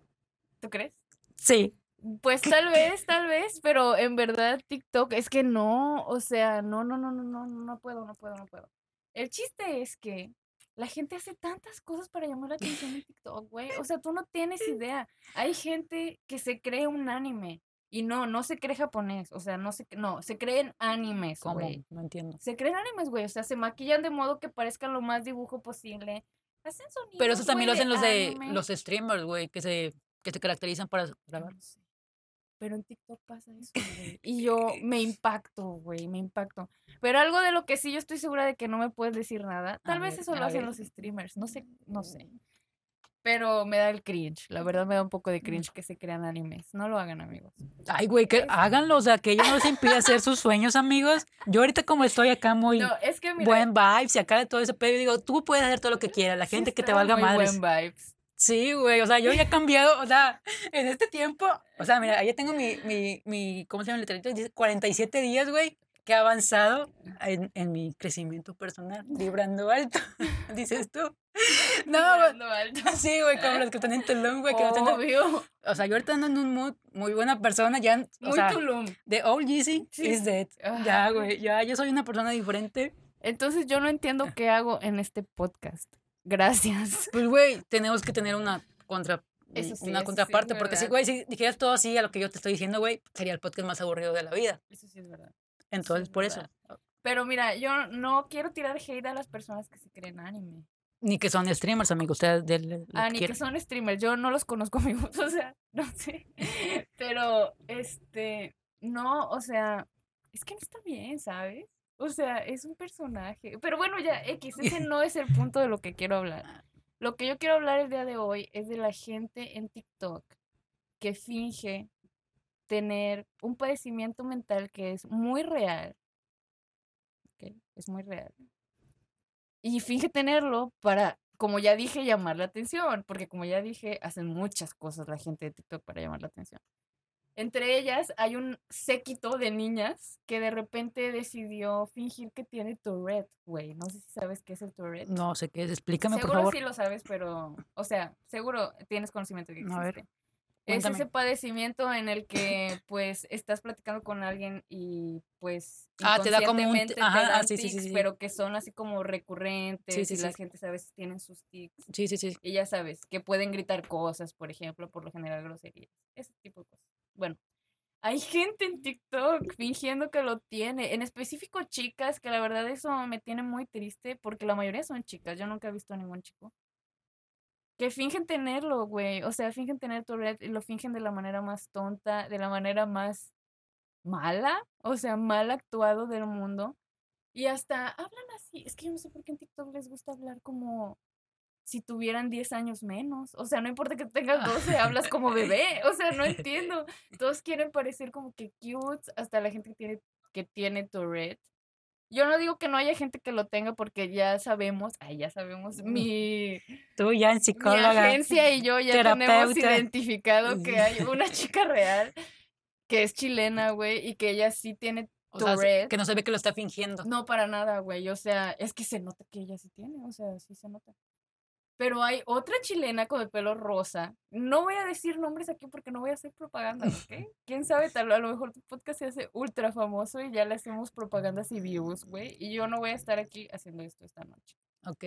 ¿tú crees? Sí. Pues tal vez, tal vez, pero en verdad TikTok es que no, o sea, no, no, no, no, no, no puedo, no puedo, no puedo. El chiste es que la gente hace tantas cosas para llamar la atención en TikTok, güey. O sea, tú no tienes idea. Hay gente que se cree un anime y no, no se cree japonés, o sea, no se, no, se creen animes, güey. No entiendo. Se creen animes, güey, o sea, se maquillan de modo que parezcan lo más dibujo posible. Hacen sonidos, Pero eso también lo hacen los de los streamers, güey, que se, que se caracterizan para grabar. No sé. Pero en TikTok pasa eso, güey. Y yo me impacto, güey, me impacto. Pero algo de lo que sí yo estoy segura de que no me puedes decir nada. A Tal vez ver, eso lo hacen ver. los streamers. No sé, no sé. Pero me da el cringe. La verdad me da un poco de cringe que se crean animes. No lo hagan, amigos. Ay, güey, que háganlo, o sea, que ello no les impide hacer sus sueños, amigos. Yo ahorita como estoy acá muy No, es que mira. buen vibes y acá de todo ese pedo, digo, tú puedes hacer todo lo que quieras, la sí gente que te valga muy madres. buen vibes. Sí, güey, o sea, yo ya he cambiado, o sea, en este tiempo, o sea, mira, ya tengo mi, mi, mi, ¿cómo se llama el letrerito? Dice 47 días, güey, que he avanzado en, en mi crecimiento personal, vibrando alto, dices tú. No. Vibrando alto. Sí, güey, como los que están en Tulum, güey, que no tienen- Obvio. O sea, yo ahorita ando en un mood muy buena persona, ya, o Muy sea, Tulum. the old Yeezy Sí. is dead. Ah. Ya, güey, ya, yo soy una persona diferente. Entonces yo no entiendo qué hago en este podcast. Gracias. Pues, güey, tenemos que tener una contra Eso sí, una sí, contraparte, porque si, güey, si dijeras todo así a lo que yo te estoy diciendo, güey, sería el podcast más aburrido de la vida. Eso sí es verdad. Entonces, es por eso. Pero mira, yo no quiero tirar hate a las personas que se creen anime. Ni que son streamers, amigo, ustedes lo Ah, que ni que son streamers. Yo no los conozco, amigos. O sea, no sé. Pero, este, no, o sea, es que no está bien, ¿sabes? O sea, es un personaje. Pero bueno, ya, X, ese no es el punto de lo que quiero hablar. Lo que yo quiero hablar el día de hoy es de la gente en TikTok que finge tener un padecimiento mental que es muy real. ¿ok? Es muy real. Y finge tenerlo para, como ya dije, llamar la atención. Porque como ya dije, hacen muchas cosas la gente de TikTok para llamar la atención. Entre ellas hay un séquito de niñas que de repente decidió fingir que tiene Tourette, güey. No sé si sabes qué es el Tourette. No sé qué es, explícame, por Seguro favor. sí lo sabes, pero, o sea, seguro tienes conocimiento de que A ver, existe. Es ese padecimiento en el que, pues, estás platicando con alguien y, pues, Ah, te da como un te ajá, ah, sí, sí, sí, pero que son así como recurrentes sí, y la sí. gente a veces tienen sus tics. Sí, sí, sí. Y ya sabes, que pueden gritar cosas, por ejemplo, por lo general groserías, ese tipo de cosas. Bueno, hay gente en TikTok fingiendo que lo tiene, en específico chicas, que la verdad eso me tiene muy triste porque la mayoría son chicas, yo nunca he visto a ningún chico. Que fingen tenerlo, güey, o sea, fingen tener Tourette y lo fingen de la manera más tonta, de la manera más mala, o sea, mal actuado del mundo. Y hasta hablan así, es que yo no sé por qué en TikTok les gusta hablar como si tuvieran 10 años menos. O sea, no importa que tengas 12, hablas como bebé. O sea, no entiendo. Todos quieren parecer como que cute, hasta la gente que tiene, que tiene Tourette. Yo no digo que no haya gente que lo tenga porque ya sabemos, ay, ya sabemos, mi, Tú ya en mi psicóloga. agencia y yo ya tenemos terapeuta. identificado que hay una chica real que es chilena, güey, y que ella sí tiene O sea, que no se ve que lo está fingiendo. No, para nada, güey. O sea, es que se nota que ella sí tiene, o sea, sí se nota. Pero hay otra chilena con el pelo rosa. No voy a decir nombres aquí porque no voy a hacer propaganda, ¿ok? Quién sabe, tal a lo mejor tu podcast se hace ultra famoso y ya le hacemos propagandas y views, güey. Y yo no voy a estar aquí haciendo esto esta noche. Ok.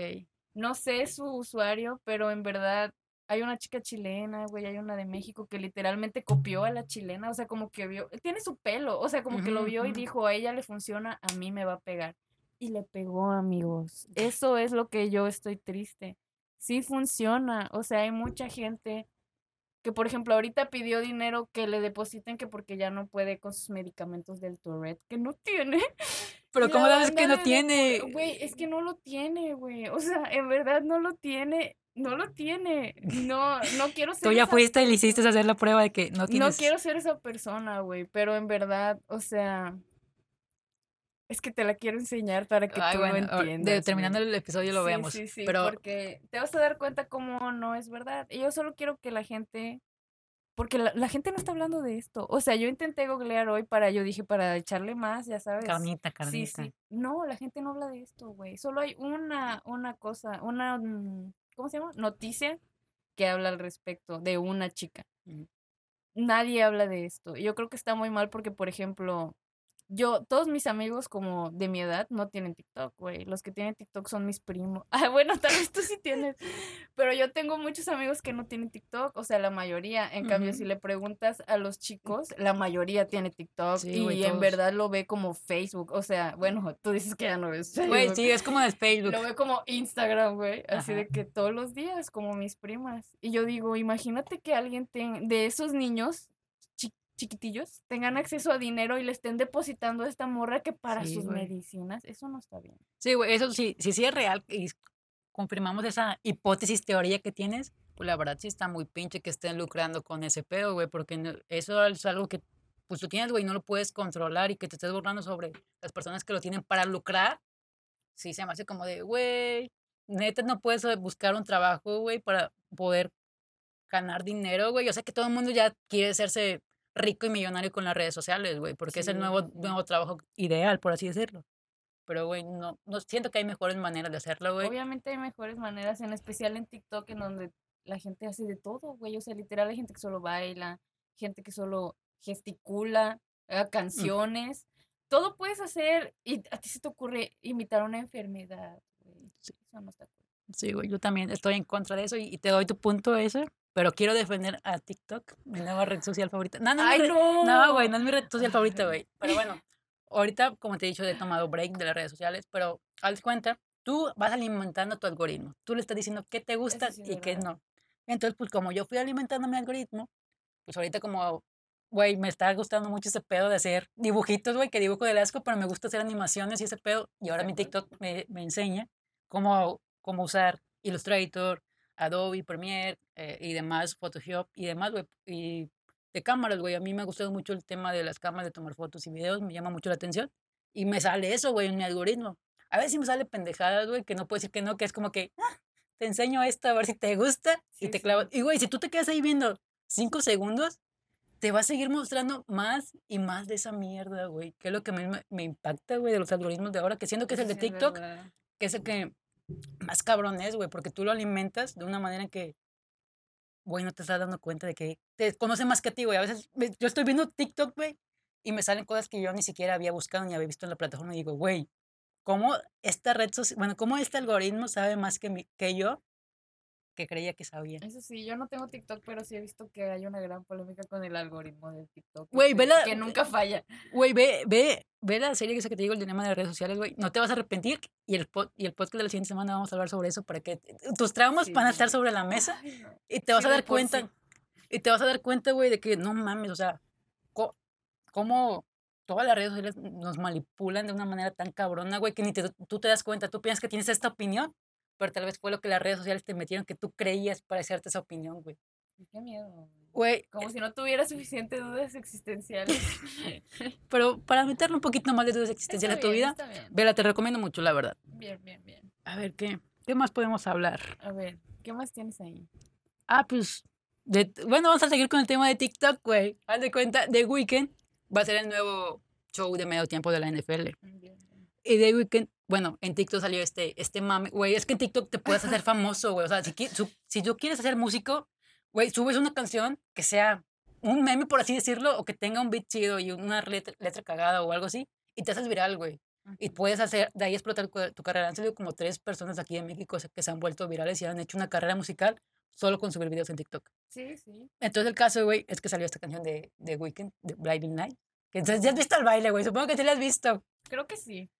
No sé su usuario, pero en verdad hay una chica chilena, güey, hay una de México que literalmente copió a la chilena, o sea, como que vio, tiene su pelo, o sea, como que lo vio y dijo, a ella le funciona, a mí me va a pegar. Y le pegó, amigos. Eso es lo que yo estoy triste. Sí funciona, o sea, hay mucha gente que, por ejemplo, ahorita pidió dinero que le depositen que porque ya no puede con sus medicamentos del Tourette, que no tiene. Pero ¿cómo sabes que no tiene? Güey, es que no lo tiene, güey. O sea, en verdad no lo tiene. No lo tiene. No, no quiero ser Tú ya esa fuiste y le hiciste hacer la prueba de que no No tienes. quiero ser esa persona, güey. Pero en verdad, o sea. Es que te la quiero enseñar para que Ay, tú bueno, lo ahor- de- entiendas. terminando el episodio lo Sí, vemos. Sí, sí, pero porque te vas a dar cuenta cómo no es verdad. Y yo solo quiero que la gente. Porque la, la gente no está hablando de esto. O sea, yo intenté googlear hoy para, yo dije, para echarle más, ya sabes. carnita, carnita. sí. No, la gente no habla de esto, güey. Solo hay una, una cosa, una, mm, ¿cómo se llama? Noticia que habla al respecto de una chica. Ujú. Nadie habla de esto. Yo creo que está muy mal porque, por ejemplo, yo, todos mis amigos como de mi edad no tienen TikTok, güey. Los que tienen TikTok son mis primos. Ah, bueno, tal vez tú sí tienes. Pero yo tengo muchos amigos que no tienen TikTok, o sea, la mayoría. En cambio, si le preguntas a los chicos, la mayoría tiene TikTok Sí, y en verdad lo ve como Facebook. O sea, bueno, tú dices que ya no ves Facebook. Güey, sí, es como el Facebook. Lo ve como Instagram, güey. Así Ajá. de que todos los días, como mis primas. Y yo digo, imagínate que alguien ten- de esos niños chiquitillos tengan acceso a dinero y le estén depositando a esta morra que para Sí, sus güey. medicinas. Eso no está bien. Sí, güey, eso sí, sí, sí es real y confirmamos esa hipótesis, teoría que tienes, pues la verdad sí está muy pinche que estén lucrando con ese pedo, güey, porque eso es algo que pues tú tienes, güey, no lo puedes controlar y que te estés burlando sobre las personas que lo tienen para lucrar, sí se me hace como de, güey, neta no puedes eh, buscar un trabajo, güey, para poder ganar dinero, güey. Yo sé que todo el mundo ya quiere hacerse rico y millonario con las redes sociales, güey, porque es Sí, el nuevo, nuevo trabajo ideal, por así decirlo. pero, güey, no, no siento que hay mejores maneras de hacerlo, güey. Obviamente hay mejores maneras, en especial en TikTok, en donde la gente hace de todo, güey. O sea, literal hay gente que solo baila, gente que solo gesticula, haga canciones. Todo puedes hacer y a ti se te ocurre imitar una enfermedad, güey. Sí. Eso no está cool. Sí, güey, yo también estoy en contra de eso y, y te doy tu punto ese, pero quiero defender a TikTok, mi nueva red social favorita. No, no, mi ¡Ay, no! no, güey, no es mi red social favorita, güey. Pero bueno, ahorita, como te he dicho, he tomado break de las redes sociales, pero haz cuenta, tú vas alimentando tu algoritmo. Tú le estás diciendo qué te gusta sí y qué verdad. no. Entonces, pues como yo fui alimentando mi algoritmo, pues ahorita como, güey, me está gustando mucho ese pedo de hacer dibujitos, güey, que dibujo del asco, pero me gusta hacer animaciones y ese pedo. Y ahora mi Está cool. TikTok me, me enseña cómo, cómo usar Illustrator, Adobe Premiere eh, y demás, Photoshop y demás, güey. Y de cámaras, güey. A mí me ha gustado mucho el tema de las cámaras, de tomar fotos y videos, me llama mucho la atención. Y me sale eso, güey, en mi algoritmo. A veces me sale pendejadas, güey, que no puedo decir que no, que es como que "Ah, te enseño esto a ver si te gusta y Sí, te sí. clavas. Y, güey, si tú te quedas ahí viendo cinco segundos, te va a seguir mostrando más y más de esa mierda, güey. Que es lo que me, me impacta, güey, de los algoritmos de ahora, que siento que es el de sí TikTok, que es el que más cabrón es, güey, porque tú lo alimentas de una manera que, güey, no te estás dando cuenta de que te conoce más que a ti, güey. A veces yo estoy viendo TikTok, güey, y me salen cosas que yo ni siquiera había buscado ni había visto en la plataforma y digo, güey, ¿cómo esta red social, bueno, cómo este algoritmo sabe más que, que yo que creía que sabía? Eso sí, yo no tengo TikTok, pero sí he visto que hay una gran polémica con el algoritmo de TikTok. Güey, que, vela- que nunca falla. Güey, ve, ve, ve la serie esa que te digo, el dilema de las redes sociales, güey. No te vas a arrepentir y el, y el podcast de la siguiente semana vamos a hablar sobre eso para que tus traumas van a estar sobre la mesa Ay, no. y te vas Sí, a dar sí. cuenta. Y te vas a dar cuenta, güey, de que no mames, o sea, cómo todas las redes sociales nos manipulan de una manera tan cabrona, güey, que ni te- tú te das cuenta. Tú piensas que tienes esta opinión, pero tal vez fue lo que las redes sociales te metieron que tú creías para hacerte esa opinión, güey. Qué miedo. güey. Como si no tuviera suficientes dudas existenciales. pero para meterle un poquito más de dudas existenciales a Está tu bien, vida, vela, te recomiendo mucho, la verdad. Bien, bien, bien. A ver, ¿qué, qué más podemos hablar? A ver, ¿qué más tienes ahí? Ah, pues, de- bueno, vamos a seguir con el tema de TikTok, güey. Haz de cuenta, The Weeknd va a ser el nuevo show de medio tiempo de la NFL. Bien, bien. Y The Weeknd, bueno, en TikTok salió este, este mame, güey, es que en TikTok te puedes hacer famoso, güey. O sea, si, su- si tú quieres ser músico, güey, subes una canción que sea un meme, por así decirlo, o que tenga un beat chido y una letra, letra cagada o algo así, y te haces viral, güey. Y puedes hacer, de ahí explotar tu, carrera. Han salido como tres personas aquí en México que se han vuelto virales y han hecho una carrera musical solo con subir videos en TikTok. Sí, sí. Entonces el caso, güey, es que salió esta canción de, de Weeknd, de Blinding Light. Que entonces ya has visto el baile, güey. Supongo que sí lo has visto. Creo que sí.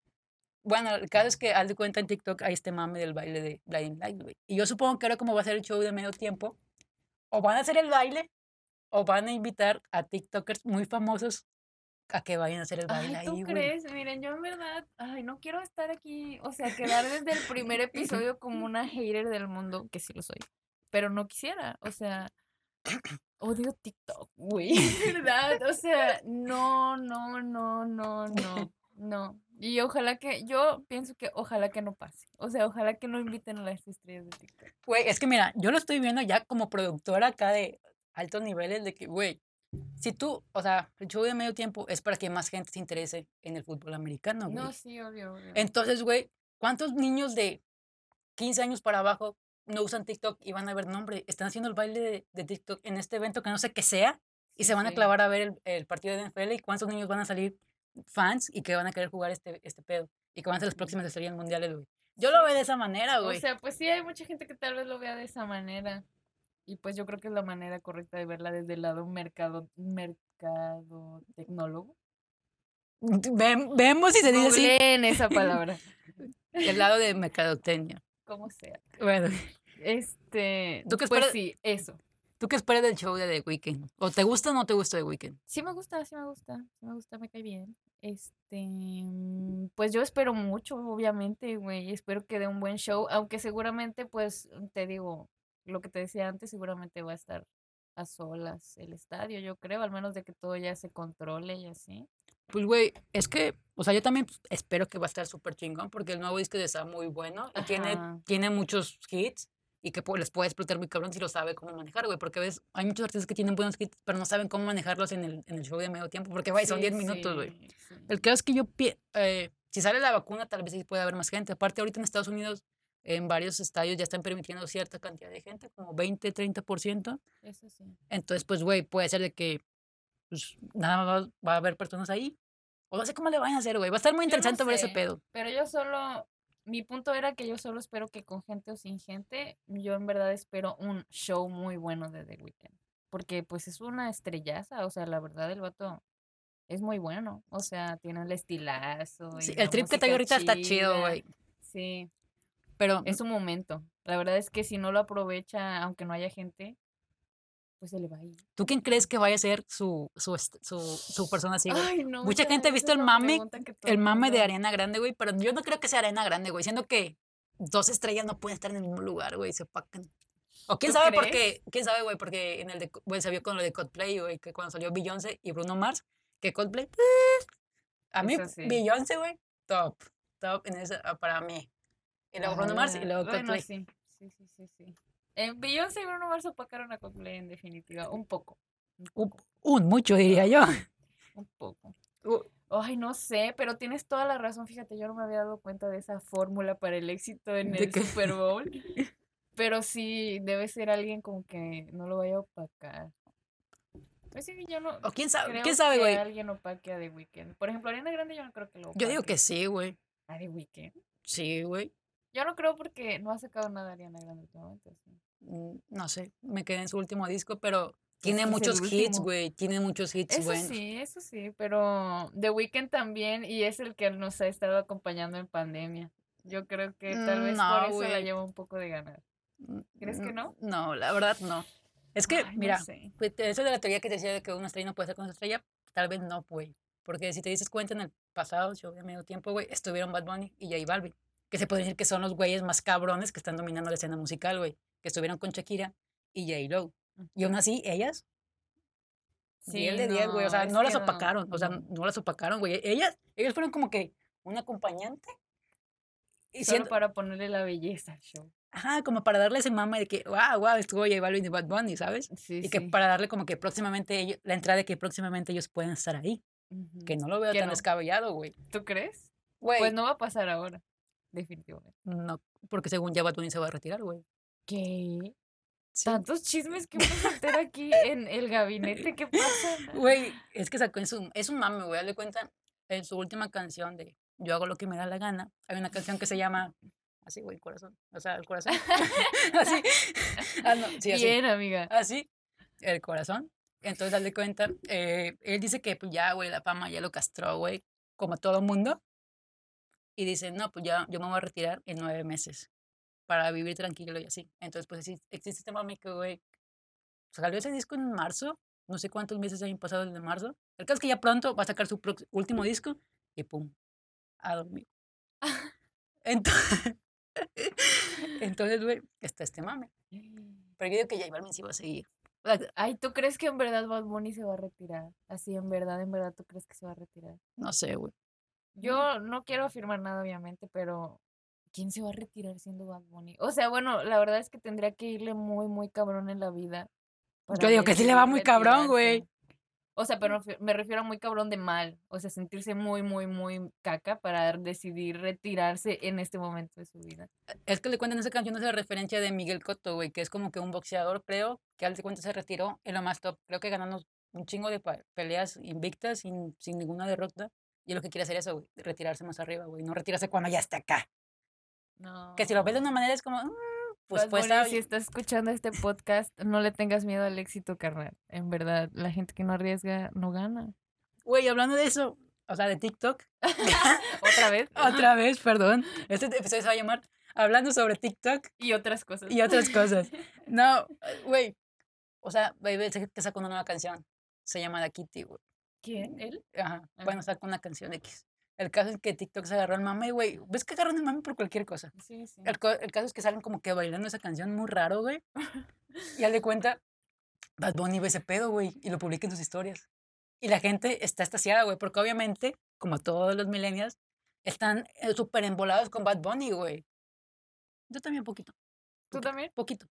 Bueno, el caso es que haz de cuenta en TikTok hay este mame del baile de Blinding Light, güey. Y yo supongo que ahora como va a ser el show de medio tiempo, o van a hacer el baile, o van a invitar a TikTokers muy famosos a que vayan a hacer el baile Ay, ¿tú ahí, güey. crees? Miren, yo en verdad, ay, no quiero estar aquí, o sea, quedar desde el primer episodio como una hater del mundo, que sí lo soy, pero no quisiera, o sea, odio TikTok, güey, verdad, o sea, no, no, no, no, no, no. Y ojalá que, yo pienso que ojalá que no pase, o sea, ojalá que no inviten a las estrellas de TikTok. Güey, es que mira, yo lo estoy viendo ya como productora acá de altos niveles de que, güey, si tú, o sea, el show de medio tiempo es para que más gente se interese en el fútbol americano, güey. No, sí, obvio, obvio. Entonces, güey, ¿cuántos niños de 15 años para abajo no usan TikTok y van a ver nombre? Están haciendo el baile de, de TikTok en este evento que no sé qué sea y se van a clavar a ver el, el partido de NFL y cuántos niños van a salir fans y que van a querer jugar este, este pedo y que van a ser las próximas estrellas mundiales, güey. Yo lo veo de esa manera, O güey. sea, pues sí, hay mucha gente que tal vez lo vea de esa manera. Y pues yo creo que es la manera correcta de verla desde el lado mercado, mercado tecnólogo. Ve- vemos si se dice así Googleen esa palabra, el lado de mercadotecnia. como sea. Bueno, Este, ¿Tú qué pues esperas? sí, eso. ¿Tú qué esperas del show de The Weeknd? ¿O te gusta o no te gusta The Weeknd? Sí me gusta, sí me gusta, sí me gusta, me cae bien. Este, mm, pues yo espero mucho, obviamente, güey, espero que dé un buen show, aunque seguramente, pues, te digo, lo que te decía antes, seguramente va a estar a solas el estadio, yo creo, al menos de que todo ya se controle y así. Pues, güey, es que, o sea, yo también pues, espero que va a estar súper chingón porque el nuevo disco está muy bueno y tiene, tiene muchos hits y que pues, les puede explotar muy cabrón si lo sabe cómo manejar, güey, porque ves, hay muchos artistas que tienen buenos hits, pero no saben cómo manejarlos en el, en el show de medio tiempo, porque, güey, son 10 minutos, güey. Sí, sí. El caso es que yo eh, si sale la vacuna, tal vez sí puede haber más gente. Aparte, ahorita en Estados Unidos, en varios estadios ya están permitiendo cierta cantidad de gente, como 20, 30%. Eso sí. Entonces, pues, güey, puede ser de que pues, nada más va a haber personas ahí. O no sé cómo le van a hacer, güey. Va a estar muy Yo no interesante ver ese sé, pedo. Pero yo solo, mi punto era que yo solo espero que con gente o sin gente, yo en verdad espero un show muy bueno de The Weeknd. Porque pues es una estrellaza, o sea, la verdad el vato es muy bueno. O sea, tiene el estilazo. y Sí, el trip que trae ahorita está chido, güey. Sí, Pero es un momento. La verdad es que si no lo aprovecha, aunque no haya gente, pues se le va a ir. ¿tú quién crees que vaya a ser su, su, su, su persona así, güey? Ay, no, Mucha gente ha visto el mame- El mame de Ariana Grande, güey, pero yo no creo que sea Ariana Grande, güey, siendo que dos estrellas no pueden estar en el mismo lugar, güey, se opacan. O quién ¿Tú sabe por qué, quién sabe, güey, porque en el de, güey, se vio con lo de Coldplay, güey, que cuando salió Beyoncé y Bruno Mars, que Coldplay, a mí sí. Beyoncé, güey, top, top en esa, ah, para mí. Y luego Bruno Mars y Ah, luego bueno, Coldplay. sí, sí, sí, sí, sí. En Beyoncé y Bruno Mars opacaron a Coldplay en definitiva, un poco. Un Un, poco. un mucho, diría yo. Un poco. Uh, Ay, no sé, pero tienes toda la razón. Fíjate, yo no me había dado cuenta de esa fórmula para el éxito en ¿De el? Super Bowl. Pero sí, debe ser alguien como que no lo vaya a opacar. Pues sí, yo no O quién sabe, creo quién sabe, que güey. alguien opaque a The Weeknd. Por ejemplo, Ariana Grande yo no creo que lo Yo digo opaque. que sí, güey. ¿A The Weeknd? Sí, güey. Yo no creo porque no ha sacado nada Ariana Grande últimamente. sí. Mm, No sé, me quedé en su último disco, pero tiene que muchos hits, güey. Tiene muchos hits Eso buenos. sí, eso sí, pero The Weeknd también y es el que nos ha estado acompañando en pandemia. Yo creo que tal vez no, por eso la güey. lleva un poco de ganar. Mm, ¿Crees que mm, no? No, la verdad no. Es que, Ay, no mira, sé. pues, eso de la teoría que te decía de que una estrella no puede ser con otra estrella, tal vez no, güey. Porque si te dices cuenta, en el pasado, show de medio tiempo, güey, estuvieron Bad Bunny y J Balvin. Que se puede decir que son los güeyes más cabrones que están dominando la escena musical, güey. Que estuvieron con Shakira y J Lo. Y aún así, ellas, 10 de 10, güey. O sea, no las opacaron. O sea, no. no las opacaron, güey. Ellas, ellas fueron como que un acompañante. Y Solo siento, para ponerle la belleza al show. ajá, como para darle ese mame de que, wow, wow, estuvo J Balvin y Bad Bunny, ¿sabes? Sí, Y que sí. para darle como que próximamente, ellos, la entrada de que próximamente ellos pueden estar ahí. Ujú. Que no lo veo tan no. descabellado, güey. ¿Tú crees? Güey, Pues no va a pasar ahora, definitivamente. no, porque según ya Bad Bunny se va a retirar, güey. ¿Qué? Sí. Tantos chismes que vamos a meter aquí en el gabinete, ¿qué pasa? Güey, es que sacó en su, es un mame, güey, dale cuenta, en su última canción de Yo hago lo que me da la gana, hay una canción que se llama, así, güey, corazón, o sea, el corazón, así, ah, no, sí, así, Bien, amiga. así, el corazón, entonces dale cuenta, eh, él dice que pues ya, güey, la fama ya lo castró, güey, como todo mundo, y dice, no, pues ya, yo me voy a retirar en nueve meses, para vivir tranquilo y así, entonces pues así, existe este mame que, güey, salió ese disco en marzo, no sé cuántos meses hayan pasado desde marzo. El caso es que ya pronto va a sacar su último disco y pum, a dormir. Entonces, entonces, güey, está este mame. Pero yo digo que J Balvin sí va a seguir. O sea, Ay, ¿tú crees que en verdad Bad Bunny se va a retirar? Así, en verdad, en verdad, ¿tú crees que se va a retirar? no sé, güey. Yo no quiero afirmar nada, obviamente, pero ¿quién se va a retirar siendo Bad Bunny? O sea, bueno, la verdad es que tendría que irle muy, muy cabrón en la vida. Yo digo que sí le va muy cabrón, güey. O sea, pero refi- me refiero a muy cabrón de mal. O sea, sentirse muy, muy, muy caca para decidir retirarse en este momento de su vida. Es que le cuentan esa canción, esa referencia de Miguel Cotto, güey, que es como que un boxeador, creo, que al de cuenta se retiró en lo más top. Creo que ganando un chingo de peleas invictas sin, sin ninguna derrota. Y lo que quiere hacer es eso, güey, retirarse más arriba, güey, no retirarse cuando ya está acá. No. Que si lo ves de una manera es como, "Mm, pues pues está si estás escuchando este podcast, no le tengas miedo al éxito, carnal. En verdad, la gente que no arriesga no gana. Güey, hablando de eso, o sea, de TikTok, Otra vez. otra vez, perdón, este episodio se va a llamar Hablando sobre TikTok Y otras cosas. y otras cosas. No, eh, güey, o sea, baby, que sacó una nueva canción, se llama Da Kitty, güey. ¿Quién? ¿Él? Ajá. bueno, sacó una canción X. El caso es que TikTok se agarró el mame, güey. ¿Ves que agarran el mame por cualquier cosa? Sí, sí. El, caso es que salen como que bailando esa canción muy raro, güey. Y al de cuenta, Bad Bunny ve ese pedo, güey, y lo publica en sus historias. Y la gente está estasiada, güey, porque obviamente, como todos los millennials, están eh, súper embolados con Bad Bunny, güey. Yo también poquito. ¿Tú poquito, también? Poquito.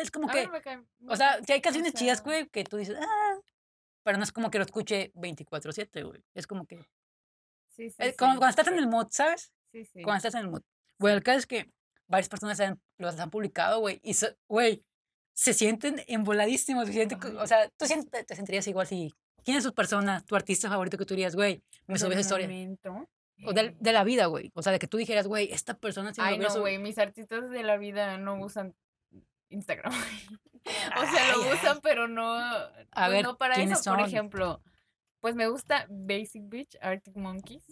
Es como A que, mí me cae- o sea, si hay canciones chidas, güey, que tú dices, ah, pero no es como que lo escuche 24/7, güey. Es como que Sí, sí, Eh, como cuando estás en el mood, ¿sabes? Sí, sí. Cuando estás en el mood. Bueno, el caso es que varias personas han, los han publicado, güey, y, so- güey, se sienten emboladísimos, se sienten, o sea, tú sient- te, sentirías igual si, ¿quién es tu persona, tu artista favorito que tú dirías, güey, me esa historia? momento. O del- de, la vida, güey, o sea, de que tú dijeras, güey, esta persona sí me Ay, no, güey, mis artistas de la vida no usan Instagram. o sea, lo ay. usan, pero no, pues ver, no para ¿quiénes eso. Por son? ejemplo, pues me gusta Basic Beach, Arctic Monkeys.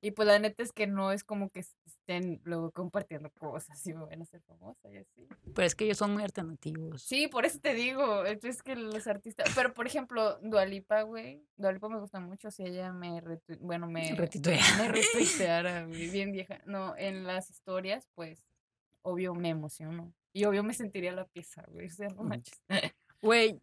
Y pues la neta es que no es como que estén luego compartiendo cosas y me van a hacer famosa y así. Pero es que ellos son muy alternativos. Sí, por eso te digo, es que los artistas, pero por ejemplo, Dualipa, güey, Dualipa me gusta mucho si ella me, retu- bueno, me, retuiteara, bien vieja, no, en las historias, pues, obvio me emociono, y obvio me sentiría la pieza, güey, o sea, no Ujú. manches. Güey,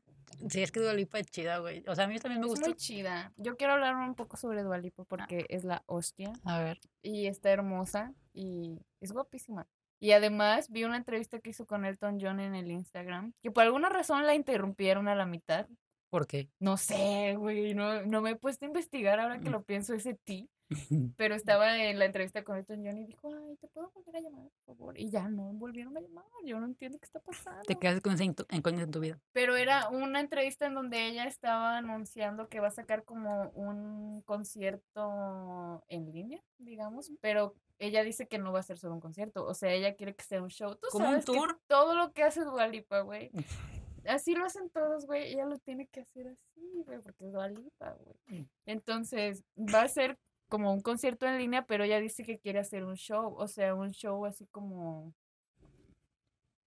sí, es que Dua Lipa es chida, güey. O sea, a mí también me Es gusta. muy chida, yo quiero hablar un poco sobre Dualipa porque es la hostia, A ver, y está hermosa, y es guapísima. Y además vi una entrevista que hizo con Elton John en el Instagram, que por alguna razón la interrumpieron a la mitad, ¿por qué? No sé, güey, no, no me he puesto a investigar ahora que Mm. lo pienso ese ti, pero estaba en la entrevista con Elton John y dijo, ay, ¿te puedo volver a llamar, por favor? Y ya no volvieron a llamar, yo no entiendo qué está pasando. Te quedas con esa incó- incógnita en tu vida. Pero era una entrevista en donde ella estaba anunciando que va a sacar como un concierto en línea, digamos, pero ella dice que no va a ser solo un concierto, o sea, ella quiere que sea un show. Tú ¿Como un que tour? todo lo que hace Dua Lipa, güey, así lo hacen todos, güey. Ella lo tiene que hacer así, güey, porque es Dua Lipa, güey. Mm. Entonces, va a ser como un concierto en línea, pero ella dice que quiere hacer un show, o sea, un show así como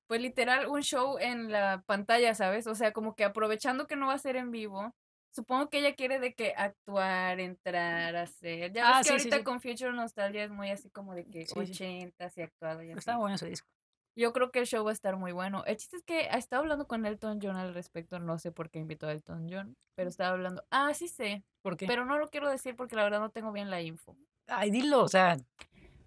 pues literal un show en la pantalla, ¿sabes? O sea, como que aprovechando que no va a ser en vivo, supongo que ella quiere de que actuar, entrar, hacer. Ya Ah, ves que sí, ahorita sí. con Future Nostalgia es muy así como de que Sí, sí. 80 y actuado y así. Está bueno ese disco. Yo creo que el show va a estar muy bueno. El chiste es que ha estado hablando con Elton John al respecto. No sé por qué invitó a Elton John, pero estaba hablando. Ah, sí sé, ¿Por qué? pero no lo quiero decir porque la verdad no tengo bien la info. Ay, dilo, o sea,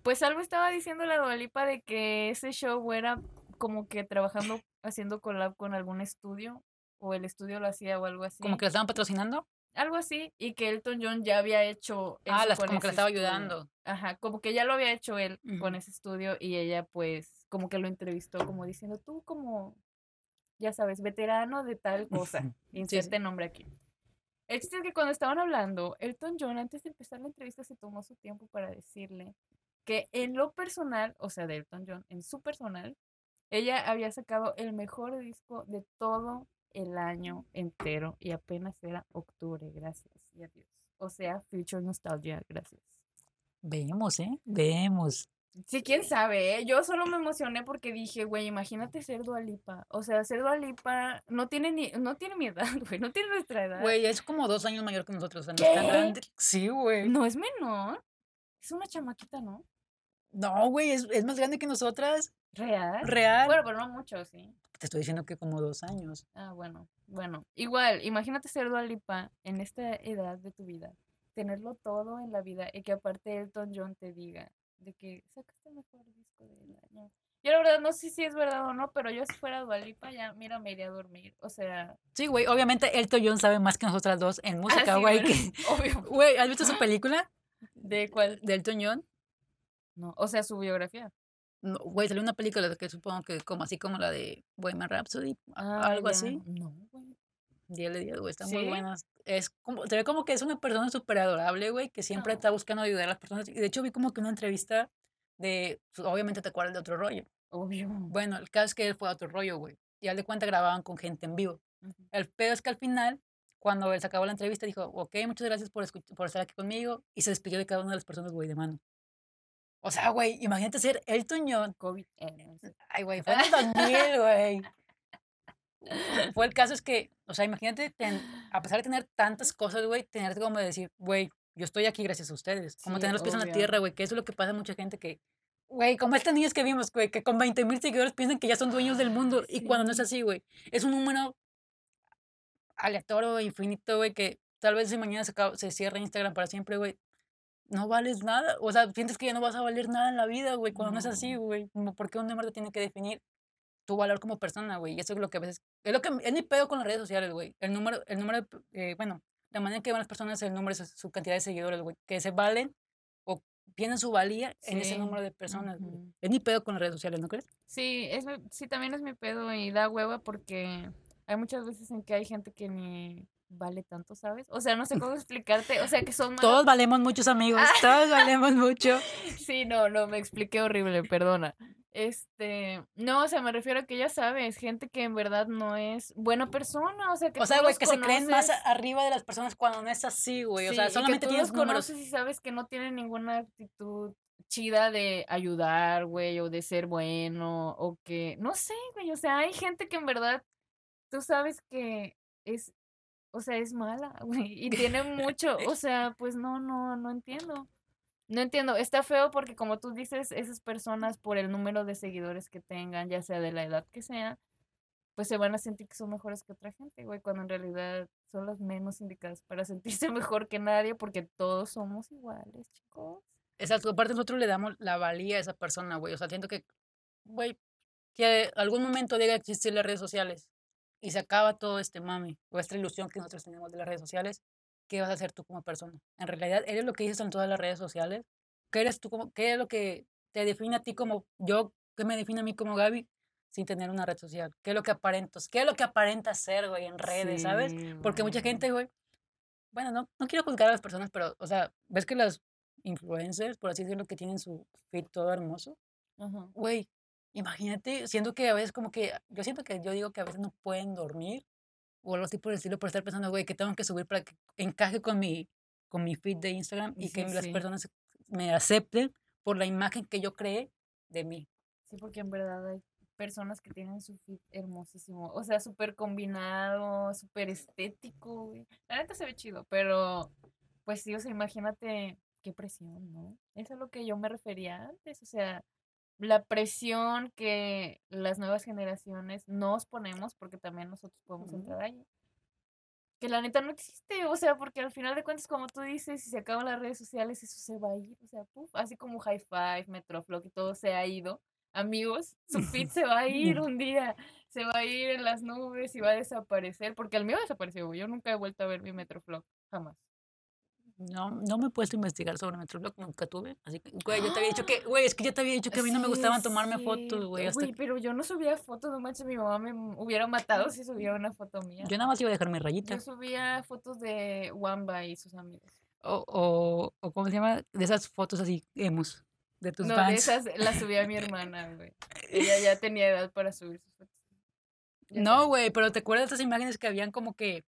Pues algo estaba diciendo la Dualipa de que ese show era como que trabajando, haciendo collab con algún estudio, o el estudio lo hacía o algo así. como que la estaban patrocinando. Algo así, y que Elton John ya había hecho Ah, las, con como que ese estaba estudio. ayudando. Ajá, como que ya lo había hecho él con ese estudio y ella pues como que lo entrevistó como diciendo, tú como, ya sabes, veterano de tal cosa, Sí, inserte nombre aquí. El chiste es que cuando estaban hablando, Elton John antes de empezar la entrevista se tomó su tiempo para decirle que en lo personal, o sea, de Elton John, en su personal, ella había sacado el mejor disco de todo el año entero y apenas era octubre, gracias y adiós. O sea, Future Nostalgia, gracias. Vemos, ¿eh? Vemos. Sí, quién sabe, ¿eh? Yo solo me emocioné porque dije, güey, imagínate ser Dualipa. O sea, ser Dualipa no tiene ni, no tiene mi edad, güey, no tiene nuestra edad. Güey, es como dos años mayor que nosotros. O sea, no es tan ¿Qué? grande. Sí, güey. No es menor. Es una chamaquita, ¿no? No, güey, es, es más grande que nosotras. Real. Real. Bueno, pero no mucho, sí. Te estoy diciendo que como dos años. Ah, bueno, bueno. Igual, imagínate ser Dualipa en esta edad de tu vida. Tenerlo todo en la vida y que aparte Elton John te diga de que sacaste el mejor disco del año. Yo la verdad no sé si es verdad o no, pero yo si fuera Dualipa ya, mira, me iría a dormir. O sea, Sí, güey, obviamente Elton John sabe más que nosotras dos en música, ah, sí, güey. bueno, obvio. Güey, ¿has visto su película ¿De cuál? de Elton John? No, o sea, su biografía. No, Güey, salió una película que supongo que como así como la de Bohemian Rhapsody, Ah, algo ya. así. No, güey. 10 de 10, güey, están muy ¿Sí? buenas. Es como, se ve como que es una persona súper adorable, güey, que siempre está buscando ayudar a las personas. Y de hecho vi como que una entrevista de, pues, obviamente te acuerdas de otro rollo. Obvio. Bueno, el caso es que él fue a otro rollo, güey. Y al de cuenta grababan con gente en vivo. Ujú. El pedo es que al final, cuando él se acabó la entrevista, dijo, ok, muchas gracias por, por estar aquí conmigo. Y se despidió de cada una de las personas, güey, de mano. O sea, güey, imagínate ser Elton John. COVID. Ay, güey, fue en el 2000, güey. Fue el caso es que, o sea, imagínate, ten- a pesar de tener tantas cosas, güey, tenerte como de decir, güey, yo estoy aquí gracias a ustedes. Como Sí, tener los pies en la tierra, güey, que eso es lo que pasa a mucha gente que, güey, como estas niñas que vimos, güey, que con 20 mil seguidores piensan que ya son dueños del mundo. Y cuando no es Sí. así, güey, es un número aleatorio, infinito, güey, que tal vez si mañana se, acaba- se cierra Instagram para siempre, güey, no vales nada. O sea, sientes que ya no vas a valer nada en la vida, güey, cuando no es así, No. güey. ¿Por qué un número te tiene que definir tu valor como persona, güey? Y eso es lo que a veces, es lo que, es mi pedo con las redes sociales, güey. El número, el número, eh, bueno, la manera en que van las personas el número, su, su cantidad de seguidores, güey, que se valen o tienen su valía en ese Sí, número de personas. güey. ujú. Es ni pedo con las redes sociales, ¿no crees? Sí, es, mi- sí, también es mi pedo y da hueva porque hay muchas veces en que hay gente que ni vale tanto, ¿sabes? O sea, no sé cómo explicarte, o sea, que son malas Todos valemos muchos amigos, todos valemos mucho. Sí, no, no, me expliqué horrible, perdona. Este, no, o sea, me refiero a que ya sabes, gente que en verdad no es buena persona, o sea, que O sea, güey, que se creen más arriba de las personas cuando no es así, güey. O sea, y que solamente tú tienes los números. conoces y sabes que no tienen ninguna actitud chida de ayudar, güey, o de ser bueno, o que, no sé, güey, o sea, hay gente que en verdad tú sabes que es, o sea, es mala, güey, y tiene mucho, o sea, pues no, no, no entiendo. No entiendo, está feo porque como tú dices, esas personas por el número de seguidores que tengan, ya sea de la edad que sea, pues se van a sentir que son mejores que otra gente, güey, cuando en realidad son las menos indicadas para sentirse mejor que nadie porque todos somos iguales, chicos. Exacto, aparte nosotros le damos la valía a esa persona, güey. O sea, siento que, güey, que algún momento llega a existir las redes sociales y se acaba todo este mami o esta ilusión que nosotros tenemos de las redes sociales, ¿qué vas a hacer tú como persona? En realidad, ¿eres lo que dices en todas las redes sociales? ¿Qué eres tú como, qué es lo que te define a ti como yo, qué me define a mí como Gaby sin tener una red social? ¿Qué es lo que aparentas? ¿Qué es lo que aparenta ser, güey, en redes, sabes? Sí, Porque mucha gente, güey, bueno, no, no quiero juzgar a las personas, pero, o sea, ves que las influencers, por así decirlo, que tienen su feed todo hermoso, güey, imagínate, siento que a veces como que, yo siento que yo digo que a veces no pueden dormir o algo así por el estilo, por estar pensando, güey, que tengo que subir para que encaje con mi, con mi feed de Instagram y que Sí, las sí. personas me acepten por la imagen que yo creé de mí. Sí, porque en verdad hay personas que tienen su fit hermosísimo. O sea, súper combinado, súper estético, güey. La neta se ve chido, pero pues sí, o sea, imagínate qué presión, ¿no? Eso es lo que yo me refería antes. O sea, la presión que las nuevas generaciones nos ponemos, porque también nosotros podemos entrar ahí. Que la neta no existe, o sea, porque al final de cuentas, como tú dices, si se acaban las redes sociales, eso se va a ir, o sea, puf, así como High Five, Metroflog y todo se ha ido, amigos, su feed se va a ir un día, se va a ir en las nubes y va a desaparecer, porque el mío desapareció, yo nunca he vuelto a ver mi Metroflog, jamás. No, no me he puesto a investigar sobre Metroblog, nunca tuve. Así que, güey, yo te había dicho que, güey, es que yo te había dicho que a mí no me gustaban tomarme fotos, güey. Hasta Güey, pero yo no subía fotos, no manches, mi mamá me hubiera matado si subía una foto mía. yo nada más iba a dejar mi Yo rayita. subía fotos de Wamba y sus amigos. O, o, o, ¿cómo se llama? De esas fotos así, emos, de tus No, de esas las subía mi hermana, güey. Ella ya tenía edad para subir sus fotos. Ya No, güey, pero ¿te acuerdas de esas imágenes que habían como que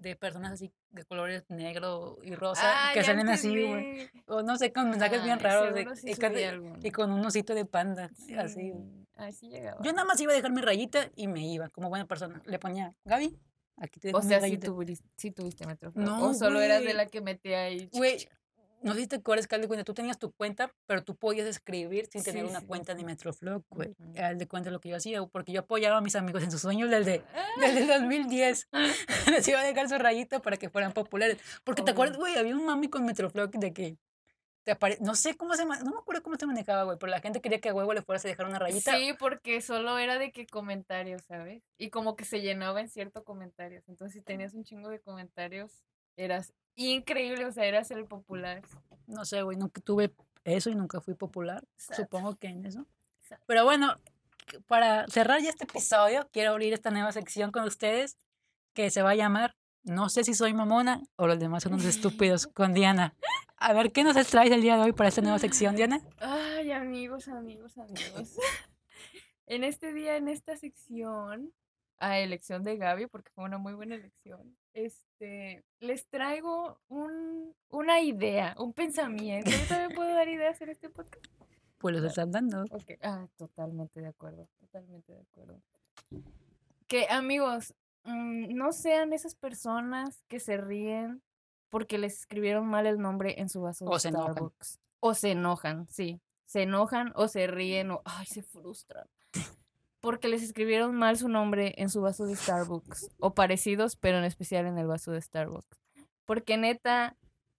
de personas así de colores negro y rosa Ah, que salen así, güey? O no sé, con mensajes bien raros de, seguro sí y, con, y un osito de panda, así. Sí, Ay, sí llegaba. Yo nada más iba a dejar mi rayita y me iba, como buena persona. Le ponía, Gaby, aquí te dejo O mi sea, sí, rayita. tuviste, Metroflog. No, o solo eras de la que metía ahí. Güey. No sé si te acuerdas, que cuenta, tú tenías tu cuenta, pero tú podías escribir sin tener una sí. cuenta de Metroflog, güey. Ujú. Haz de cuenta lo que yo hacía, porque yo apoyaba a mis amigos en sus sueños desde, desde el 2010. Les iba a dejar su rayito para que fueran populares. Porque te acuerdas, güey, había un mami con Metroflog de que te apare... no sé cómo se no me acuerdo cómo se manejaba, güey, pero la gente quería que a huevo le fueras a dejar una rayita. Sí, porque solo era de que comentarios, ¿sabes? Y como que se llenaba en cierto comentarios. Entonces, si tenías un chingo de comentarios, eras increíble, o sea, eras el popular. No sé, güey, nunca tuve eso y nunca fui popular. Sad. Supongo que en eso. Sad. Pero bueno, para cerrar ya este episodio, quiero abrir esta nueva sección con ustedes que se va a llamar No sé si soy mamona o los demás son unos estúpidos con Diana. A ver, ¿qué nos traes el día de hoy para esta nueva sección, Diana? Ay, amigos, amigos, amigos. en este día, en esta sección, a elección de Gaby, porque fue una muy buena elección, este, les traigo un, una idea, un pensamiento. Yo también puedo dar ideas en este podcast. Pues los están dando. Ok, ah, totalmente de acuerdo, totalmente de acuerdo. Que amigos, mm, no sean esas personas que se ríen porque les escribieron mal el nombre en su vaso de O se enojan. Starbucks. O se enojan, sí. Se enojan o se ríen o, ay, se frustran. Porque les escribieron mal su nombre en su vaso de Starbucks. O parecidos, pero en especial en el vaso de Starbucks. Porque neta,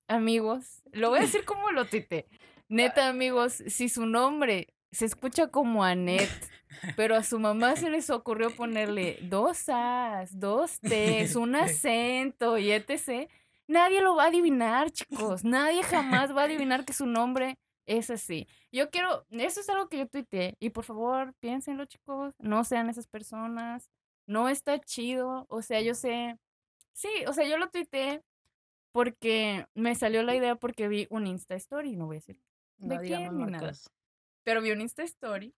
amigos, lo voy a decir como lo tite. Neta, amigos, si su nombre se escucha como Anet, pero a su mamá se les ocurrió ponerle dos As, dos Ts, un acento y etc., nadie lo va a adivinar, chicos. Nadie jamás va a adivinar que su nombre es así. Yo quiero, eso es algo que yo tuiteé. Y por favor, piénsenlo, chicos. No sean esas personas. No está chido. O sea, yo sé. Sí, o sea, yo lo tuiteé porque me salió la idea porque vi un Insta Story. No voy a decir de No qué digamos ni nada. Pero vi un Insta Story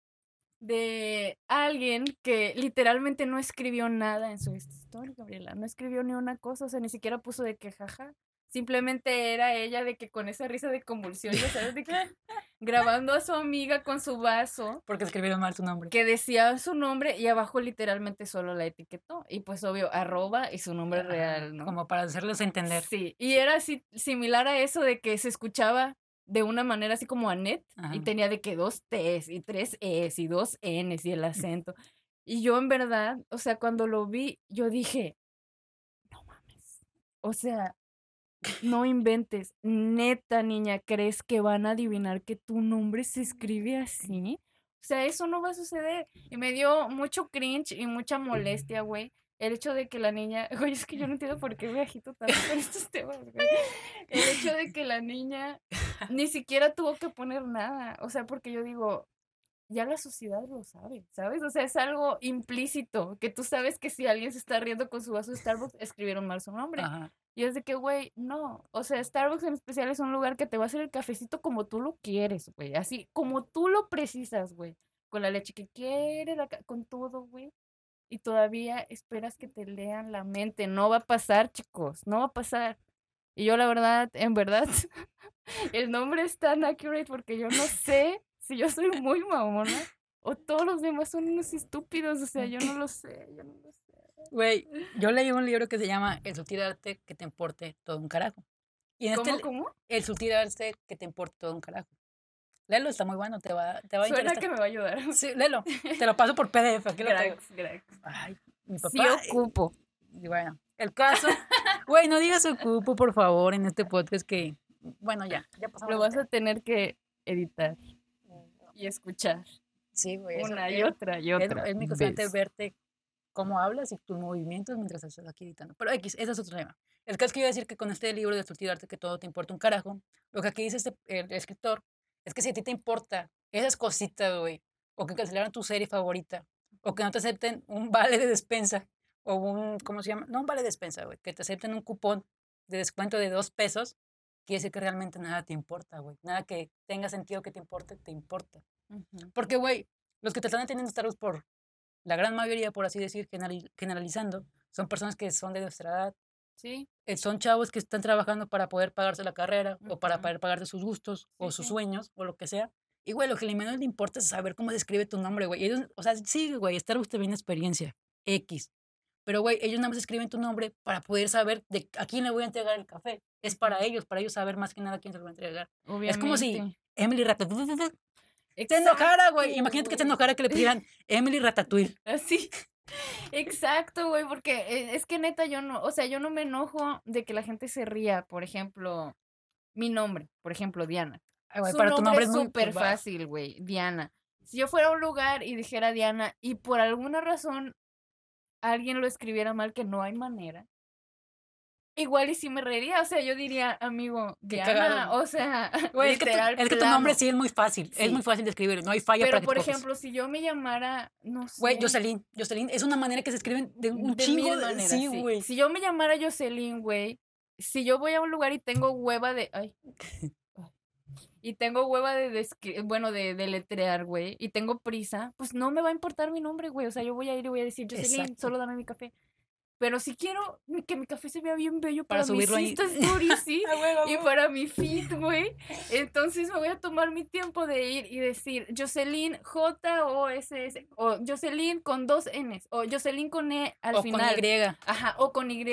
de alguien que literalmente no escribió nada en su Insta Story, Gabriela. No escribió ni una cosa, o sea, ni siquiera puso de que jaja. Simplemente era ella de que con esa risa de convulsión, ya sabes, de que grabando a su amiga con su vaso Porque escribieron mal su nombre. que decía su nombre y abajo literalmente solo la etiquetó. Y pues obvio, arroba y su nombre real, ¿no? Como para hacerles entender. Sí, y era así similar a eso de que se escuchaba de una manera así como Annette y tenía de que dos T's y tres E's y dos N's y el acento. Y yo en verdad, o sea, cuando lo vi, yo dije, no mames. O sea, no inventes. Neta, niña, ¿crees que van a adivinar que tu nombre se escribe así? O sea, eso no va a suceder. Y me dio mucho cringe y mucha molestia, güey. El hecho de que la niña, güey, es que yo no entiendo por qué me agito tanto con estos temas, güey. El hecho de que la niña ni siquiera tuvo que poner nada. O sea, porque yo digo, ya la sociedad lo sabe, ¿sabes? O sea, es algo implícito, que tú sabes que si alguien se está riendo con su vaso de Starbucks, escribieron mal su nombre. Ajá. Y es de que, güey, no. O sea, Starbucks en especial es un lugar que te va a hacer el cafecito como tú lo quieres, güey. Así, como tú lo precisas, güey. Con la leche que quieres, con todo, güey. Y todavía esperas que te lean la mente. No va a pasar, chicos. No va a pasar. Y yo, la verdad, en verdad, el nombre es tan accurate porque yo no sé si yo soy muy mamona o todos los demás son unos estúpidos. O sea, yo no lo sé. Yo no lo sé. Güey, yo leí un libro que se llama El sutil arte que te importe todo un carajo. Y en este, ¿Cómo, li- cómo? El sutil arte que te importe todo un carajo. Léelo, está muy bueno, te va, te va a Suena interesar. que me va a ayudar. Sí, léelo. Te lo paso por PDF, aquí lo cracks. Ay, mi papá. Sí ocupo. Y bueno, el caso. Güey, no digas ocupo, por favor, en este podcast que. Bueno, ya, ya pasamos. Lo vas a tener que editar tema. y escuchar Sí, güey. una y es- otra y Es, otra. es mi constante vez. verte cómo hablas y tus movimientos mientras estás aquí editando. Pero X, ese es otro tema. El caso es que iba a decir que con este libro de Sutil Arte que todo te importa un carajo, lo que aquí dice este, el escritor es que si a ti te importa esas cositas, güey, o que cancelaron tu serie favorita, o que no te acepten un vale de despensa, o un, ¿cómo se llama? No un vale de despensa, güey, que te acepten un cupón de descuento de dos pesos, quiere decir que realmente nada te importa, güey. Nada que tenga sentido que te importe, te importa. Ujú. Porque, güey, los que te están atendiendo Star Wars por la gran mayoría, por así decir, generali- generalizando, son personas que son de nuestra edad, Sí, eh, son chavos que están trabajando para poder pagarse la carrera o para poder pagarse sus gustos o sus sí. sueños o lo que sea. Y, güey, lo que le menos le importa es saber cómo se escribe tu nombre, güey. Ellos, o sea, sí, güey, Starbucks te viene experiencia, X. Pero, güey, ellos nada más escriben tu nombre para poder saber de a quién le voy a entregar el café. Es para ellos, para ellos saber más que nada a quién se lo va a entregar. obviamente. Es como si Emily Ratatouille Exacto, enojara, güey. Imagínate que güey. enojara que le pidieran Emily Ratatouille. Así. Exacto, güey, porque eh, es que neta yo no, o sea, yo no me enojo de que la gente se ría, por ejemplo, mi nombre, por ejemplo, Diana. Ay, Su para tu nombre es súper fácil, güey, Diana. Si yo fuera a un lugar y dijera Diana y por alguna razón alguien lo escribiera mal, que no hay manera, igual y sí me reiría, o sea, yo diría, amigo, Diana, o sea, Güey, es que, tu, es que tu nombre sí es muy fácil. Es muy fácil de escribir. No hay falla Pero, para que por te ejemplo, si yo me llamara, no sé. Güey, Jocelyn. Jocelyn es una manera que se escriben de un de chingo de. maneras, sí, sí. güey. Si yo me llamara Jocelyn, güey, si yo voy a un lugar y tengo hueva de. Ay. ay, Y tengo hueva de, descri- bueno, de, de letrear, güey, y tengo prisa, pues no me va a importar mi nombre, güey. O sea, yo voy a ir y voy a decir, Jocelyn, Exacto. solo dame mi café. Pero si quiero que mi café se vea bien bello Para para, subirlo mis Stories, sí. Ah, Y para mi feed, güey. Entonces me voy a tomar mi tiempo de ir y decir Jocelyn J-O-S-S. O Jocelyn con dos Ns. O Jocelyn con E al o final. con Y. Ajá, o con Y.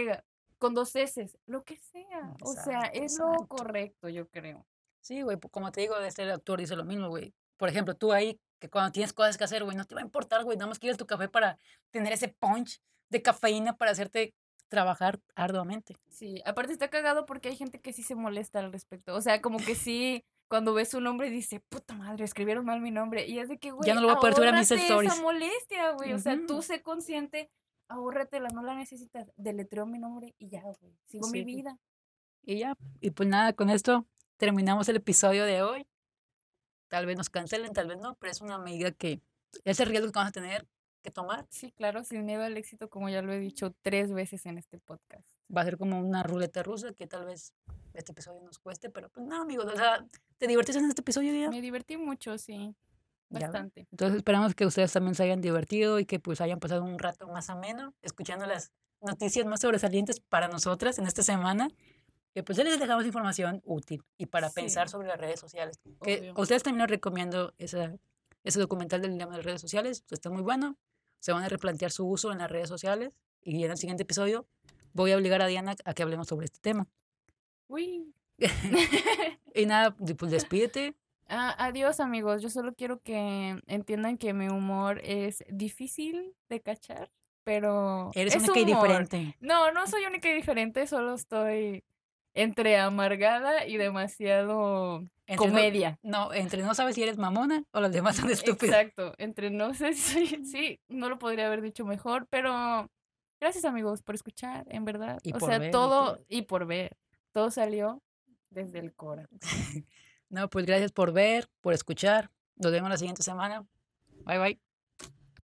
Con dos S. Lo que sea. O sea, Exacto, es lo correcto, yo creo. Sí, güey. pues, Como te digo, este autor dice lo mismo, güey. Por ejemplo, tú ahí, que cuando tienes cosas que hacer, güey, no te va a importar, güey. Nada más quieres tu café para tener ese punch de cafeína para hacerte trabajar arduamente. Sí, aparte está cagado porque hay gente que sí se molesta al respecto. O sea, como que sí, cuando ve su nombre dice, puta madre, escribieron mal mi nombre. Y es de que, güey, Ya no lo voy a poder subir a mis stories. esa molestia, güey. O sea, tú sé consciente, ahórratela, no la necesitas. Deletreo mi nombre y ya, güey. Sigo mi vida. Y ya, y pues nada, con esto terminamos el episodio de hoy. Tal vez nos cancelen, tal vez no, pero es una medida que es el riesgo que vamos a tener que tomar. Sí, claro, sin miedo al éxito, como ya lo he dicho tres veces en este podcast. Va a ser como una ruleta rusa que tal vez este episodio nos cueste, pero pues no, amigos, o sea, ¿te divertiste en este episodio ya? Me divertí mucho, sí, Ya, bastante. Entonces esperamos que ustedes también se hayan divertido y que pues hayan pasado un rato más ameno escuchando las noticias más sobresalientes para nosotras en esta semana. Que pues ya les dejamos información útil y para pensar Sí. sobre las redes sociales. Que ustedes también les recomiendo esa, ese documental del dilema de las redes sociales. Está muy bueno. Se van a replantear su uso en las redes sociales. Y en el siguiente episodio voy a obligar a Diana a que hablemos sobre este tema. Uy. Y nada, pues despídete. Ah, adiós amigos, yo solo quiero que entiendan que mi humor es difícil de cachar, pero Eres es única y humor. diferente. No, no soy única y diferente, solo estoy entre amargada y demasiado Entre comedia. No, entre no sabes si eres mamona o los demás son estúpidos. Exacto, entre no sé si sí, no lo podría haber dicho mejor, pero gracias amigos por escuchar, en verdad. Y o sea, ver, y todo por- y por ver, todo salió desde el cora. No, pues gracias por ver, por escuchar. Nos vemos la siguiente semana. Bye bye.